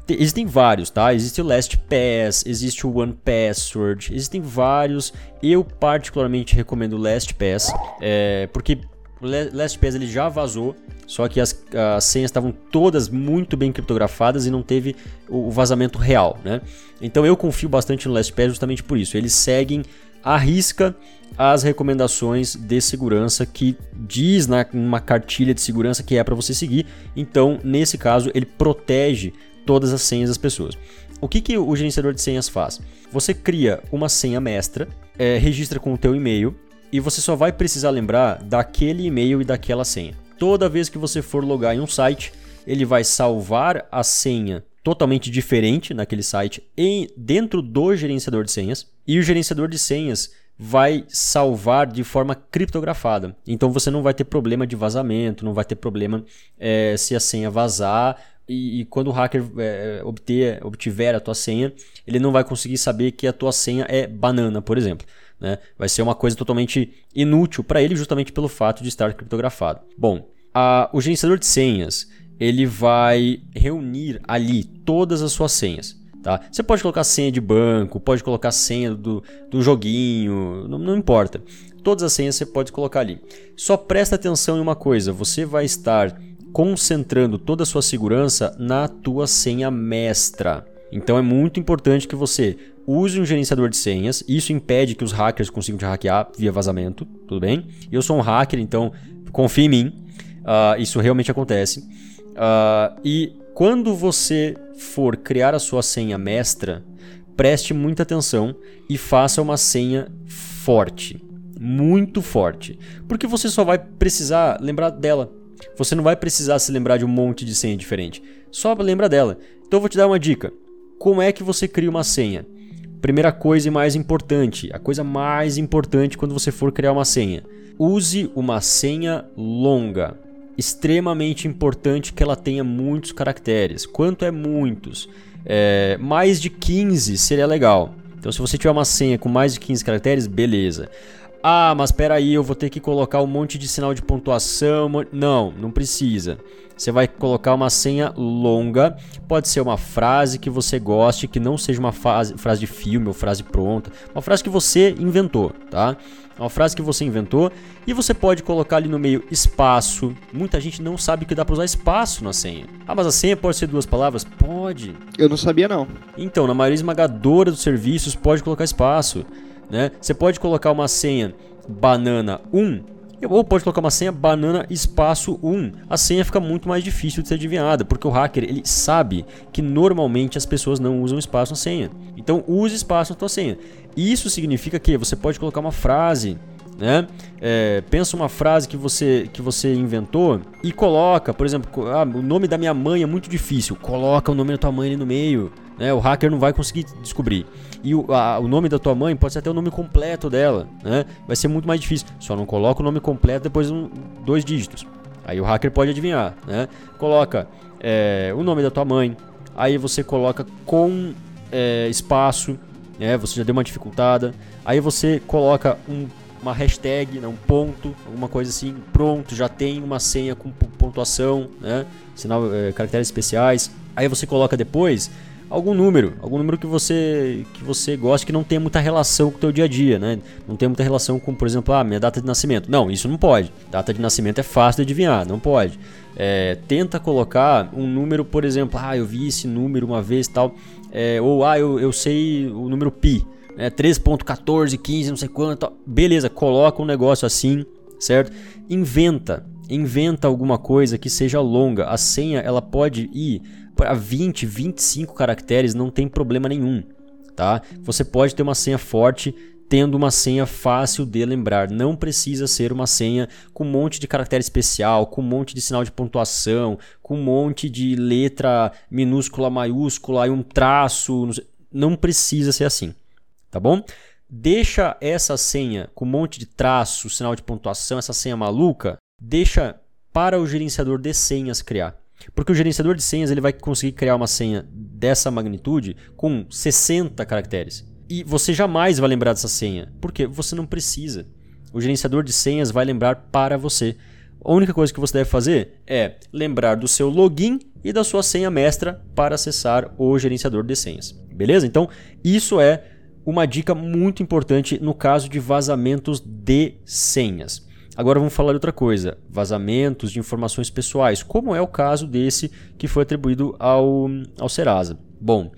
C: Existem vários, tá? Existe o LastPass, existe o OnePassword, existem vários. Eu particularmente recomendo o LastPass, é, porque o LastPass ele já vazou, só que as, as senhas estavam todas muito bem criptografadas e não teve o, o vazamento real, né? Então eu confio bastante no LastPass justamente por isso. Eles seguem à risca as recomendações de segurança que diz na uma cartilha de segurança que é para você seguir. Então, nesse caso, ele protege todas as senhas das pessoas. O que, que o gerenciador de senhas faz? Você cria uma senha mestra, é, registra com o teu e-mail e você só vai precisar lembrar daquele e-mail e daquela senha. Toda vez que você for logar em um site, ele vai salvar a senha totalmente diferente naquele site em, dentro do gerenciador de senhas e o gerenciador de senhas vai salvar de forma criptografada. Então você não vai ter problema de vazamento, não vai ter problema é, se a senha vazar e, e quando o hacker é, obter, obtiver a tua senha, ele não vai conseguir saber que a tua senha é banana, por exemplo. Né? Vai ser uma coisa totalmente inútil para ele justamente pelo fato de estar criptografado. Bom, a, o gerenciador de senhas ele vai reunir ali todas as suas senhas. Tá? Você pode colocar senha de banco, pode colocar senha do, do joguinho, não, não importa. Todas as senhas você pode colocar ali. Só presta atenção em uma coisa: você vai estar concentrando toda a sua segurança na tua senha mestra. Então é muito importante que você use um gerenciador de senhas. Isso impede que os hackers consigam te hackear via vazamento, tudo bem? Eu sou um hacker, então confie em mim. Uh, isso realmente acontece. Uh, e quando você for criar a sua senha mestra, preste muita atenção e faça uma senha forte, muito forte, porque você só vai precisar lembrar dela. Você não vai precisar se lembrar de um monte de senha diferente. Só lembra dela. Então eu vou te dar uma dica. Como é que você cria uma senha? Primeira coisa e mais importante, a coisa mais importante quando você for criar uma senha. Use uma senha longa extremamente importante que ela tenha muitos caracteres. Quanto é muitos? É, mais de 15 seria legal. Então, se você tiver uma senha com mais de 15 caracteres, beleza. Ah, mas espera aí, eu vou ter que colocar um monte de sinal de pontuação. Não, não precisa. Você vai colocar uma senha longa, pode ser uma frase que você goste, que não seja uma frase, frase de filme ou frase pronta, uma frase que você inventou, tá? Uma frase que você inventou e você pode colocar ali no meio espaço. Muita gente não sabe que dá para usar espaço na senha. Ah, mas a senha pode ser duas palavras? Pode.
B: Eu não sabia não.
C: Então, na maioria esmagadora dos serviços pode colocar espaço, né? Você pode colocar uma senha banana 1 ou pode colocar uma senha banana espaço 1. A senha fica muito mais difícil de ser adivinhada, porque o hacker ele sabe que normalmente as pessoas não usam espaço na senha. Então use espaço na sua senha. Isso significa que você pode colocar uma frase né? É, pensa uma frase que você, que você inventou e coloca, por exemplo, ah, o nome da minha mãe é muito difícil. Coloca o nome da tua mãe ali no meio. Né? O hacker não vai conseguir descobrir. E o, a, o nome da tua mãe pode ser até o nome completo dela, né? Vai ser muito mais difícil. Só não coloca o nome completo depois de um, dois dígitos. Aí o hacker pode adivinhar, né? Coloca é, o nome da tua mãe. Aí você coloca com é, espaço, né? Você já deu uma dificultada. Aí você coloca um, uma hashtag, né? um ponto, alguma coisa assim. Pronto, já tem uma senha com pontuação, né? Sinal, é, caracteres especiais. Aí você coloca depois algum número, algum número que você que você gosta que não tem muita relação com o teu dia a dia, né? Não tem muita relação com, por exemplo, a ah, minha data de nascimento. Não, isso não pode. Data de nascimento é fácil de adivinhar, não pode. É, tenta colocar um número, por exemplo, ah, eu vi esse número uma vez tal, é, ou ah, eu, eu sei o número pi, né? 3.14, 15, não sei quanto. Beleza, coloca um negócio assim, certo? Inventa, inventa alguma coisa que seja longa. A senha ela pode ir para 20, 25 caracteres não tem problema nenhum, tá? Você pode ter uma senha forte tendo uma senha fácil de lembrar. Não precisa ser uma senha com um monte de caractere especial, com um monte de sinal de pontuação, com um monte de letra minúscula, maiúscula e um traço. Não precisa ser assim, tá bom? Deixa essa senha com um monte de traço, sinal de pontuação, essa senha maluca, deixa para o gerenciador de senhas criar. Porque o gerenciador de senhas ele vai conseguir criar uma senha dessa magnitude com 60 caracteres. E você jamais vai lembrar dessa senha, porque você não precisa. O gerenciador de senhas vai lembrar para você. A única coisa que você deve fazer é lembrar do seu login e da sua senha mestra para acessar o gerenciador de senhas. Beleza? Então, isso é uma dica muito importante no caso de vazamentos de senhas. Agora vamos falar de outra coisa: vazamentos de informações pessoais, como é o caso desse que foi atribuído ao, ao Serasa. Bom,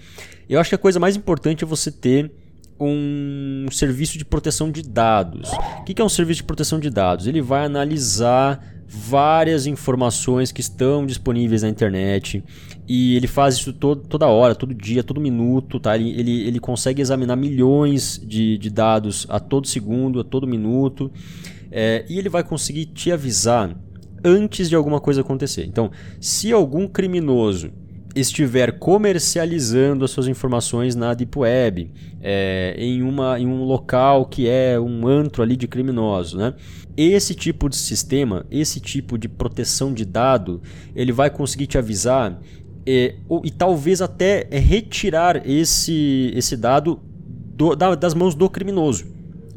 C: eu acho que a coisa mais importante é você ter um serviço de proteção de dados. O que é um serviço de proteção de dados? Ele vai analisar várias informações que estão disponíveis na internet e ele faz isso todo, toda hora, todo dia, todo minuto, tá? Ele, ele, ele consegue examinar milhões de, de dados a todo segundo, a todo minuto é, e ele vai conseguir te avisar antes de alguma coisa acontecer. Então, se algum criminoso estiver comercializando as suas informações na Deep Web, é, em, uma, em um local que é um antro ali de criminosos, né? Esse tipo de sistema, esse tipo de proteção de dado, ele vai conseguir te avisar é, ou, e talvez até retirar esse, esse dado do, da, das mãos do criminoso,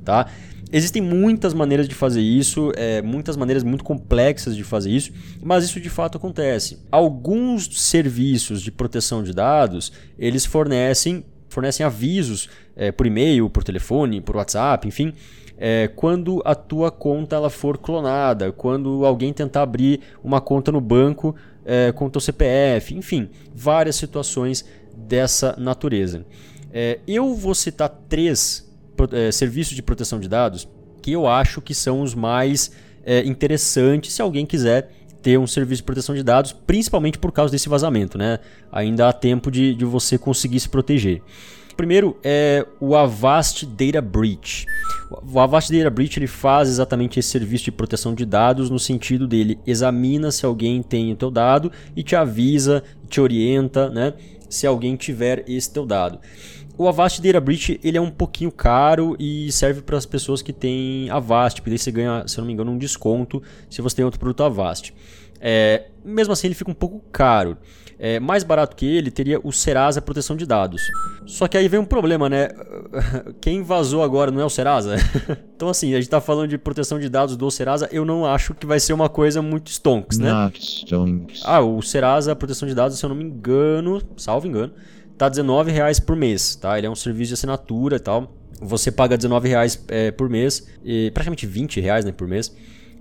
C: tá? Existem muitas maneiras de fazer isso, é, muitas maneiras muito complexas de fazer isso, mas isso de fato acontece. Alguns serviços de proteção de dados eles fornecem, fornecem avisos é, por e-mail, por telefone, por WhatsApp, enfim, é, quando a tua conta ela for clonada, quando alguém tentar abrir uma conta no banco é, com o teu CPF, enfim, várias situações dessa natureza. É, eu vou citar três é, serviços de proteção de dados que eu acho que são os mais é, interessantes se alguém quiser ter um serviço de proteção de dados, principalmente por causa desse vazamento, né? Ainda há tempo de, de você conseguir se proteger. Primeiro é o Avast Data Breach. O Avast Data Breach ele faz exatamente esse serviço de proteção de dados no sentido dele examina se alguém tem o teu dado e te avisa, te orienta, né? Se alguém tiver esse teu dado. O Avast Data Breach ele é um pouquinho caro e serve para as pessoas que têm Avast, porque daí você ganha, se eu não me engano, um desconto se você tem outro produto Avast. É, mesmo assim, ele fica um pouco caro. É, mais barato que ele teria o Serasa Proteção de Dados. Só que aí vem um problema, né? <laughs> Quem vazou agora não é o Serasa? <laughs> então, assim, a gente tá falando de proteção de dados do Serasa, eu não acho que vai ser uma coisa muito stonks, né?
D: Not stonks.
C: Ah, o Serasa Proteção de Dados, se eu não me engano, salvo engano, tá R$19,00 por mês, tá? Ele é um serviço de assinatura e tal. Você paga R$19,00 é, por mês, e praticamente R$20,00 né, por mês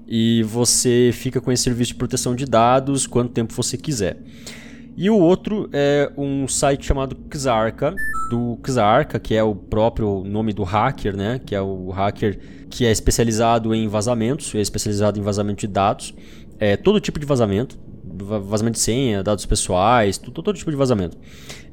C: e você fica com esse serviço de proteção de dados quanto tempo você quiser. E o outro é um site chamado Xarca, do Xarca, que é o próprio nome do hacker, né? Que é o hacker que é especializado em vazamentos, é especializado em vazamento de dados, é todo tipo de vazamento, vazamento de senha, dados pessoais, todo, todo tipo de vazamento.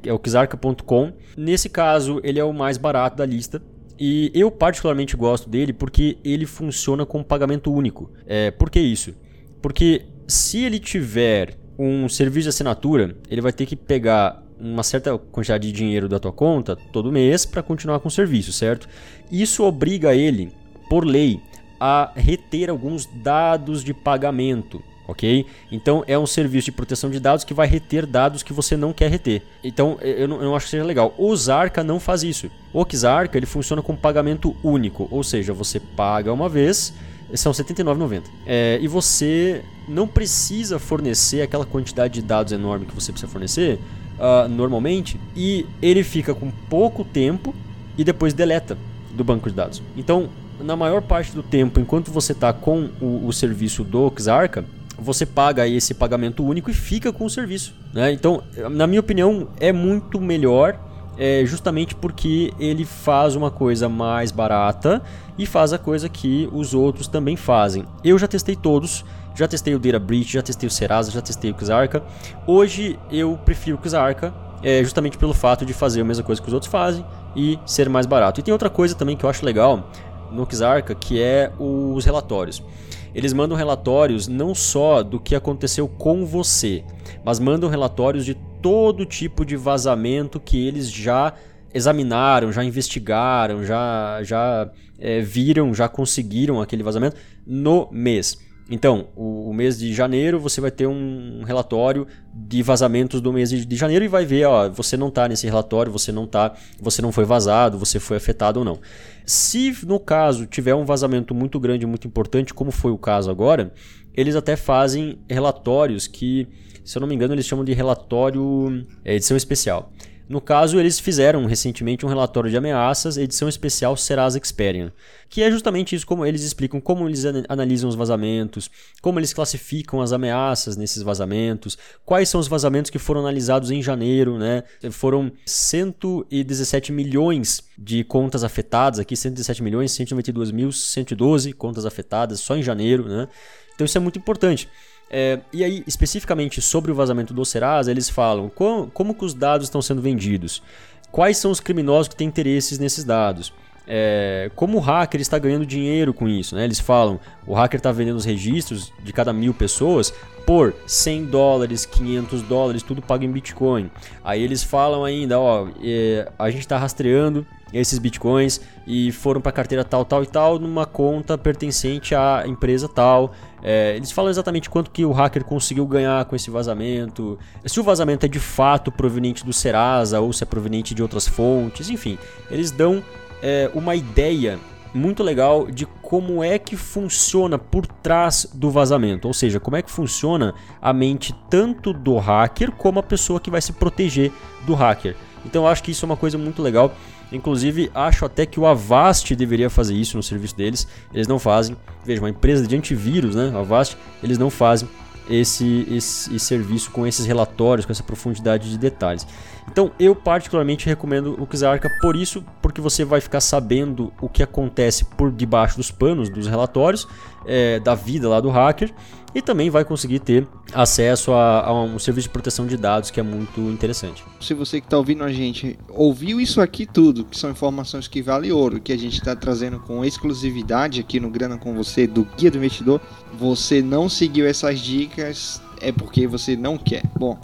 C: É o xarca.com. Nesse caso, ele é o mais barato da lista, e eu particularmente gosto dele porque ele funciona com pagamento único. É, por que isso? Porque se ele tiver um serviço de assinatura, ele vai ter que pegar uma certa quantidade de dinheiro da tua conta todo mês para continuar com o serviço, certo? Isso obriga ele, por lei, a reter alguns dados de pagamento ok? Então é um serviço de proteção de dados que vai reter dados que você não quer reter. Então eu não, eu não acho que seja legal. O Zarka não faz isso. O Xarca ele funciona com pagamento único, ou seja, você paga uma vez, são R$ 79,90. É, e você não precisa fornecer aquela quantidade de dados enorme que você precisa fornecer uh, normalmente, e ele fica com pouco tempo e depois deleta do banco de dados. Então, na maior parte do tempo, enquanto você está com o, o serviço do Xarca, você paga esse pagamento único e fica com o serviço. Né? Então, na minha opinião, é muito melhor é, justamente porque ele faz uma coisa mais barata e faz a coisa que os outros também fazem. Eu já testei todos, já testei o Data Breach, já testei o Serasa, já testei o Xarca. Hoje eu prefiro o Xarca, é, justamente pelo fato de fazer a mesma coisa que os outros fazem e ser mais barato. E tem outra coisa também que eu acho legal no Xarca, que é os relatórios eles mandam relatórios não só do que aconteceu com você, mas mandam relatórios de todo tipo de vazamento que eles já examinaram, já investigaram, já, já é, viram, já conseguiram aquele vazamento no mês. Então, o, o, mês de janeiro você vai ter um relatório de vazamentos do mês de, de janeiro e vai ver, ó, você não está nesse relatório, você não tá, você não foi vazado, você foi afetado ou não. Se no caso tiver um vazamento muito grande, muito importante, como foi o caso agora, eles até fazem relatórios que, se eu não me engano, eles chamam de relatório é, edição especial. No caso, eles fizeram recentemente um relatório de ameaças, edição especial Serasa Experian, que é justamente isso, como eles explicam como eles analisam os vazamentos, como eles classificam as ameaças nesses vazamentos, quais são os vazamentos que foram analisados em janeiro, né? Foram 117 milhões de contas afetadas, aqui 117 milhões, 192 mil, 112 contas afetadas só em janeiro, né? Então isso é muito importante. É, e aí, especificamente sobre o vazamento do Serasa, eles falam como, como que os dados estão sendo vendidos, quais são os criminosos que têm interesses nesses dados, é, como o hacker está ganhando dinheiro com isso. Né? Eles falam, o hacker está vendendo os registros de cada mil pessoas por 100 dólares, 500 dólares, tudo pago em Bitcoin. Aí eles falam ainda, ó, é, a gente está rastreando esses bitcoins e foram para a carteira tal, tal e tal numa conta pertencente à empresa tal. É, eles falam exatamente quanto que o hacker conseguiu ganhar com esse vazamento, se o vazamento é de fato proveniente do Serasa ou se é proveniente de outras fontes, enfim, eles dão é, uma ideia muito legal de como é que funciona por trás do vazamento, ou seja, como é que funciona a mente tanto do hacker como a pessoa que vai se proteger do hacker. Então eu acho que isso é uma coisa muito legal. Inclusive, acho até que o Avast deveria fazer isso no serviço deles. Eles não fazem. Veja, uma empresa de antivírus, né? Avast, eles não fazem esse, esse, esse, serviço com esses relatórios, com essa profundidade de detalhes. Então, eu particularmente recomendo o Xarca por isso, porque você vai ficar sabendo o que acontece por debaixo dos panos dos relatórios é, da vida lá do hacker e também vai conseguir ter acesso a, a, um serviço de proteção de dados que é muito interessante.
B: Se você que está ouvindo a gente ouviu isso aqui tudo, que são informações que vale ouro, que a gente está trazendo com exclusividade aqui no Grana com você do Guia do Investidor, você não seguiu essas dicas é porque você não quer. Bom,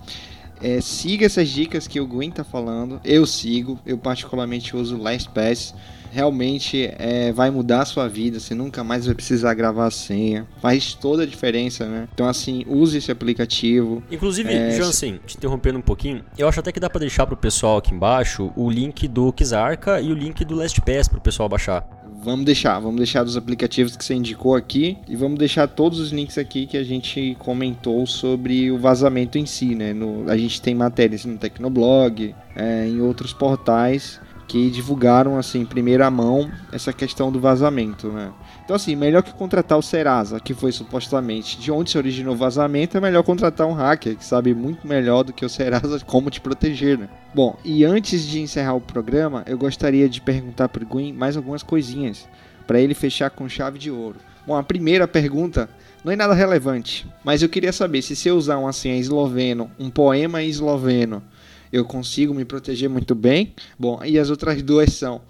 B: é, siga essas dicas que o Gwen tá falando. Eu sigo, eu particularmente uso LastPass realmente é, vai mudar a sua vida. Você nunca mais vai precisar gravar a senha. Faz toda a diferença, né? Então, assim, use esse aplicativo.
C: Inclusive, é... Jansen, te interrompendo um pouquinho, eu acho até que dá para deixar pro pessoal aqui embaixo o link do Kizarka e o link do LastPass pro pessoal baixar.
B: Vamos deixar, vamos deixar dos aplicativos que você indicou aqui e vamos deixar todos os links aqui que a gente comentou sobre o vazamento em si, né? No, a gente tem matérias no Tecnoblog, é, em outros portais que divulgaram assim, em primeira mão, essa questão do vazamento, né? Então assim, melhor que contratar o Serasa, que foi supostamente de onde se originou o vazamento, é melhor contratar um hacker que sabe muito melhor do que o Serasa <laughs> como te proteger, né? Bom, e antes de encerrar o programa, eu gostaria de perguntar para o Gwen mais algumas coisinhas para ele fechar com chave de ouro. Bom, a primeira pergunta não é nada relevante, mas eu queria saber se você usar uma senha esloveno, um poema esloveno eu consigo me proteger muito bem. Bom, e as outras duas são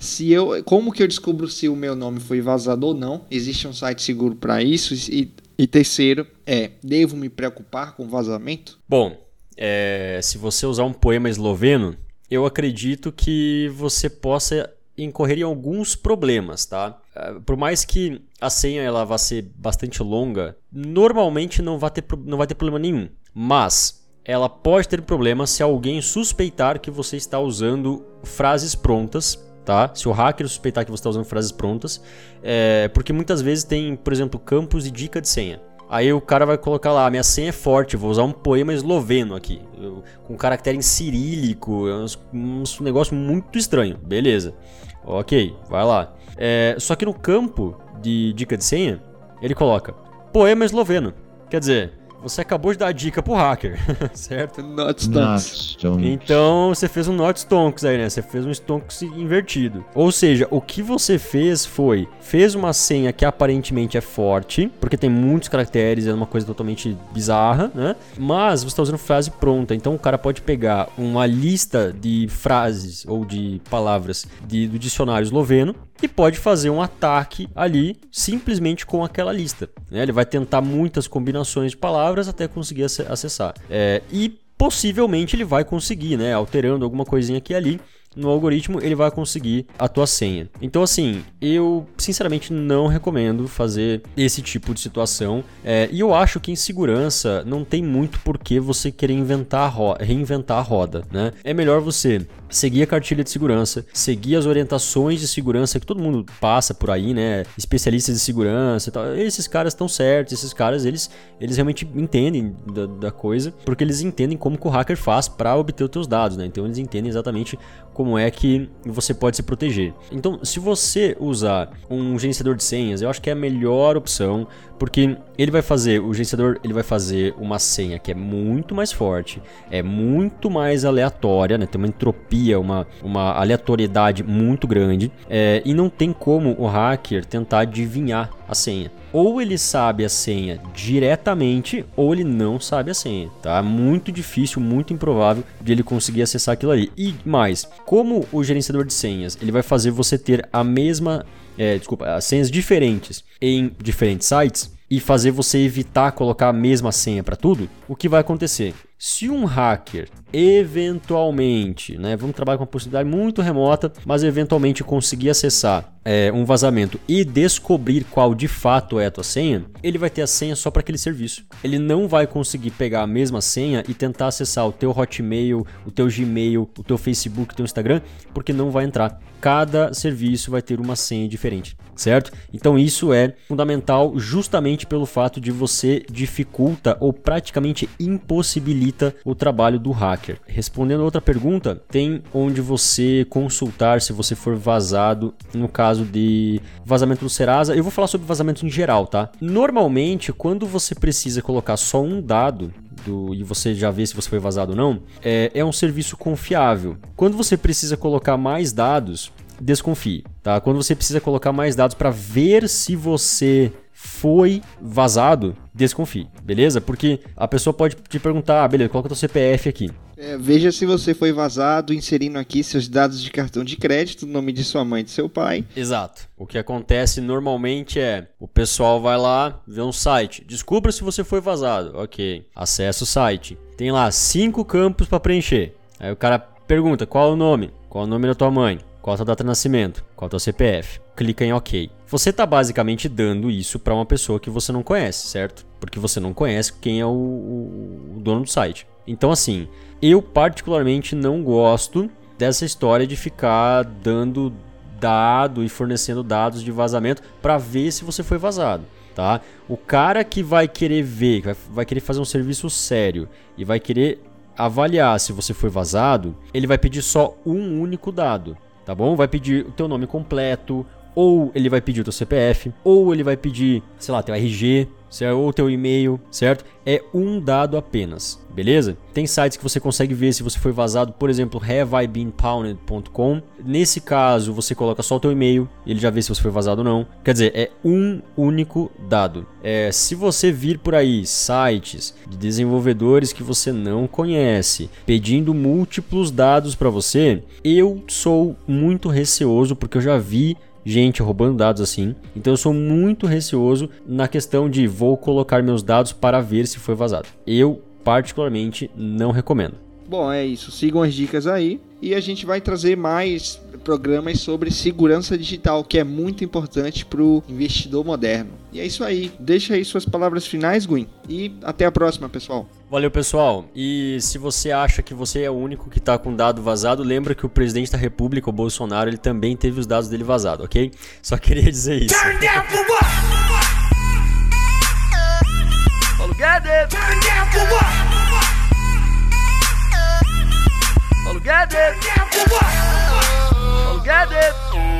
B: se eu, como que eu descubro se o meu nome foi vazado ou não? Existe um site seguro para isso? E, e, terceiro é, devo me preocupar com vazamento?
C: Bom, é, se você usar um poema esloveno, eu acredito que você possa incorrer em alguns problemas, tá? É, por mais que a senha ela vá ser bastante longa, normalmente não vai ter, não vai ter problema nenhum. Mas ela pode ter problema se alguém suspeitar que você está usando frases prontas, tá? Se o hacker suspeitar que você está usando frases prontas, é, porque muitas vezes tem, por exemplo, campos de dica de senha. Aí o cara vai colocar lá, minha senha é forte, vou usar um poema esloveno aqui, com caractere em cirílico, é um, um negócio muito estranho. Beleza, ok, vai lá. É, só que no campo de dica de senha, ele coloca poema esloveno. Quer dizer, você acabou de dar a dica pro hacker, <laughs> certo?
B: Not stonks.
C: Então você fez um not stonks aí, né? Você fez um stonks invertido. Ou seja, o que você fez foi fez uma senha que aparentemente é forte, porque tem muitos caracteres, é uma coisa totalmente bizarra, né? Mas você está usando frase pronta, então o cara pode pegar uma lista de frases ou de palavras de, do dicionário esloveno e pode fazer um ataque ali simplesmente com aquela lista. Né? Ele vai tentar muitas combinações de palavras até conseguir acessar. É, e possivelmente ele vai conseguir, né? Alterando alguma coisinha aqui e ali no algoritmo ele vai conseguir a tua senha. Então, assim, eu sinceramente não recomendo fazer esse tipo de situação. É, e eu acho que em segurança não tem muito por que você querer inventar reinventar a roda, né? É melhor você seguir a cartilha de segurança, seguir as orientações de segurança que todo mundo passa por aí, né? Especialistas de segurança e tal. Esses caras estão certos, esses caras eles, eles realmente entendem da, da coisa, porque eles entendem como que o hacker faz para obter os teus dados, né? Então eles entendem exatamente como é que você pode se proteger. Então, se você usar um gerenciador de senhas, eu acho que é a melhor opção, porque ele vai fazer, o gerenciador, ele vai fazer uma senha que é muito mais forte, é muito mais aleatória, né? Tem uma entropia, uma, uma aleatoriedade muito grande, é, e não tem como o hacker tentar adivinhar a senha ou ele sabe a senha diretamente ou ele não sabe a senha, tá? Muito difícil, muito improvável de ele conseguir acessar aquilo ali. E mais, como o gerenciador de senhas, ele vai fazer você ter a mesma, é, desculpa, as senhas diferentes em diferentes sites e fazer você evitar colocar a mesma senha para tudo, o que vai acontecer? Se um hacker eventualmente, né, vamos trabalhar com uma possibilidade muito remota, mas eventualmente conseguir acessar é, um vazamento e descobrir qual de fato é a tua senha, ele vai ter a senha só para aquele serviço. Ele não vai conseguir pegar a mesma senha e tentar acessar o teu Hotmail, o teu Gmail, o teu Facebook, o teu Instagram, porque não vai entrar. Cada serviço vai ter uma senha diferente, certo? Então isso é fundamental justamente pelo fato de você dificulta ou praticamente impossibilita o trabalho do hacker. Respondendo a outra pergunta, tem onde você consultar se você for vazado no caso de vazamento do Serasa. Eu vou falar sobre vazamento em geral, tá? Normalmente, quando você precisa colocar só um dado do, e você já vê se você foi vazado ou não, é, é um serviço confiável. Quando você precisa colocar mais dados, desconfie, tá? Quando você precisa colocar mais dados para ver se você foi vazado, desconfie, beleza? Porque a pessoa pode te perguntar, ah, beleza, coloca teu CPF aqui.
B: É, veja se você foi vazado, inserindo aqui seus dados de cartão de crédito, nome de sua mãe e de seu pai.
C: Exato. O que acontece normalmente é o pessoal vai lá, vê um site, descubra se você foi vazado. Ok, acessa o site. Tem lá cinco campos para preencher. Aí o cara pergunta qual é o nome, qual é o nome da tua mãe, qual a tua data de nascimento, qual o teu CPF. Clica em OK. Você está basicamente dando isso para uma pessoa que você não conhece, certo? Porque você não conhece quem é o, o, o dono do site. Então, assim, eu particularmente não gosto dessa história de ficar dando dado e fornecendo dados de vazamento para ver se você foi vazado. Tá? O cara que vai querer ver, vai, vai querer fazer um serviço sério e vai querer avaliar se você foi vazado, ele vai pedir só um único dado, tá bom? Vai pedir o teu nome completo, ou ele vai pedir o teu CPF, ou ele vai pedir, sei lá, teu RG, ou teu e-mail, certo? É um dado apenas, beleza? Tem sites que você consegue ver se você foi vazado, por exemplo, haveibeenpounded.com. Nesse caso, você coloca só o teu e-mail, ele já vê se você foi vazado ou não. Quer dizer, é um único dado. É, se você vir por aí sites de desenvolvedores que você não conhece, pedindo múltiplos dados para você, eu sou muito receoso porque eu já vi gente roubando dados assim. Então eu sou muito receoso na questão de vou colocar meus dados para ver se foi vazado. Eu particularmente não recomendo.
B: Bom, é isso. Sigam as dicas aí e a gente vai trazer mais programas sobre segurança digital, que é muito importante para o investidor moderno. E é isso aí. Deixa aí suas palavras finais, Gwen. E até a próxima, pessoal.
C: Valeu, pessoal. E se você acha que você é o único que está com dado vazado, lembra que o presidente da República, o Bolsonaro, ele também teve os dados dele vazados, ok? Só queria dizer isso. Turn down for what? Paulo Guedes. Turn down for what? Paulo Guedes. Turn down for what? Paulo Guedes.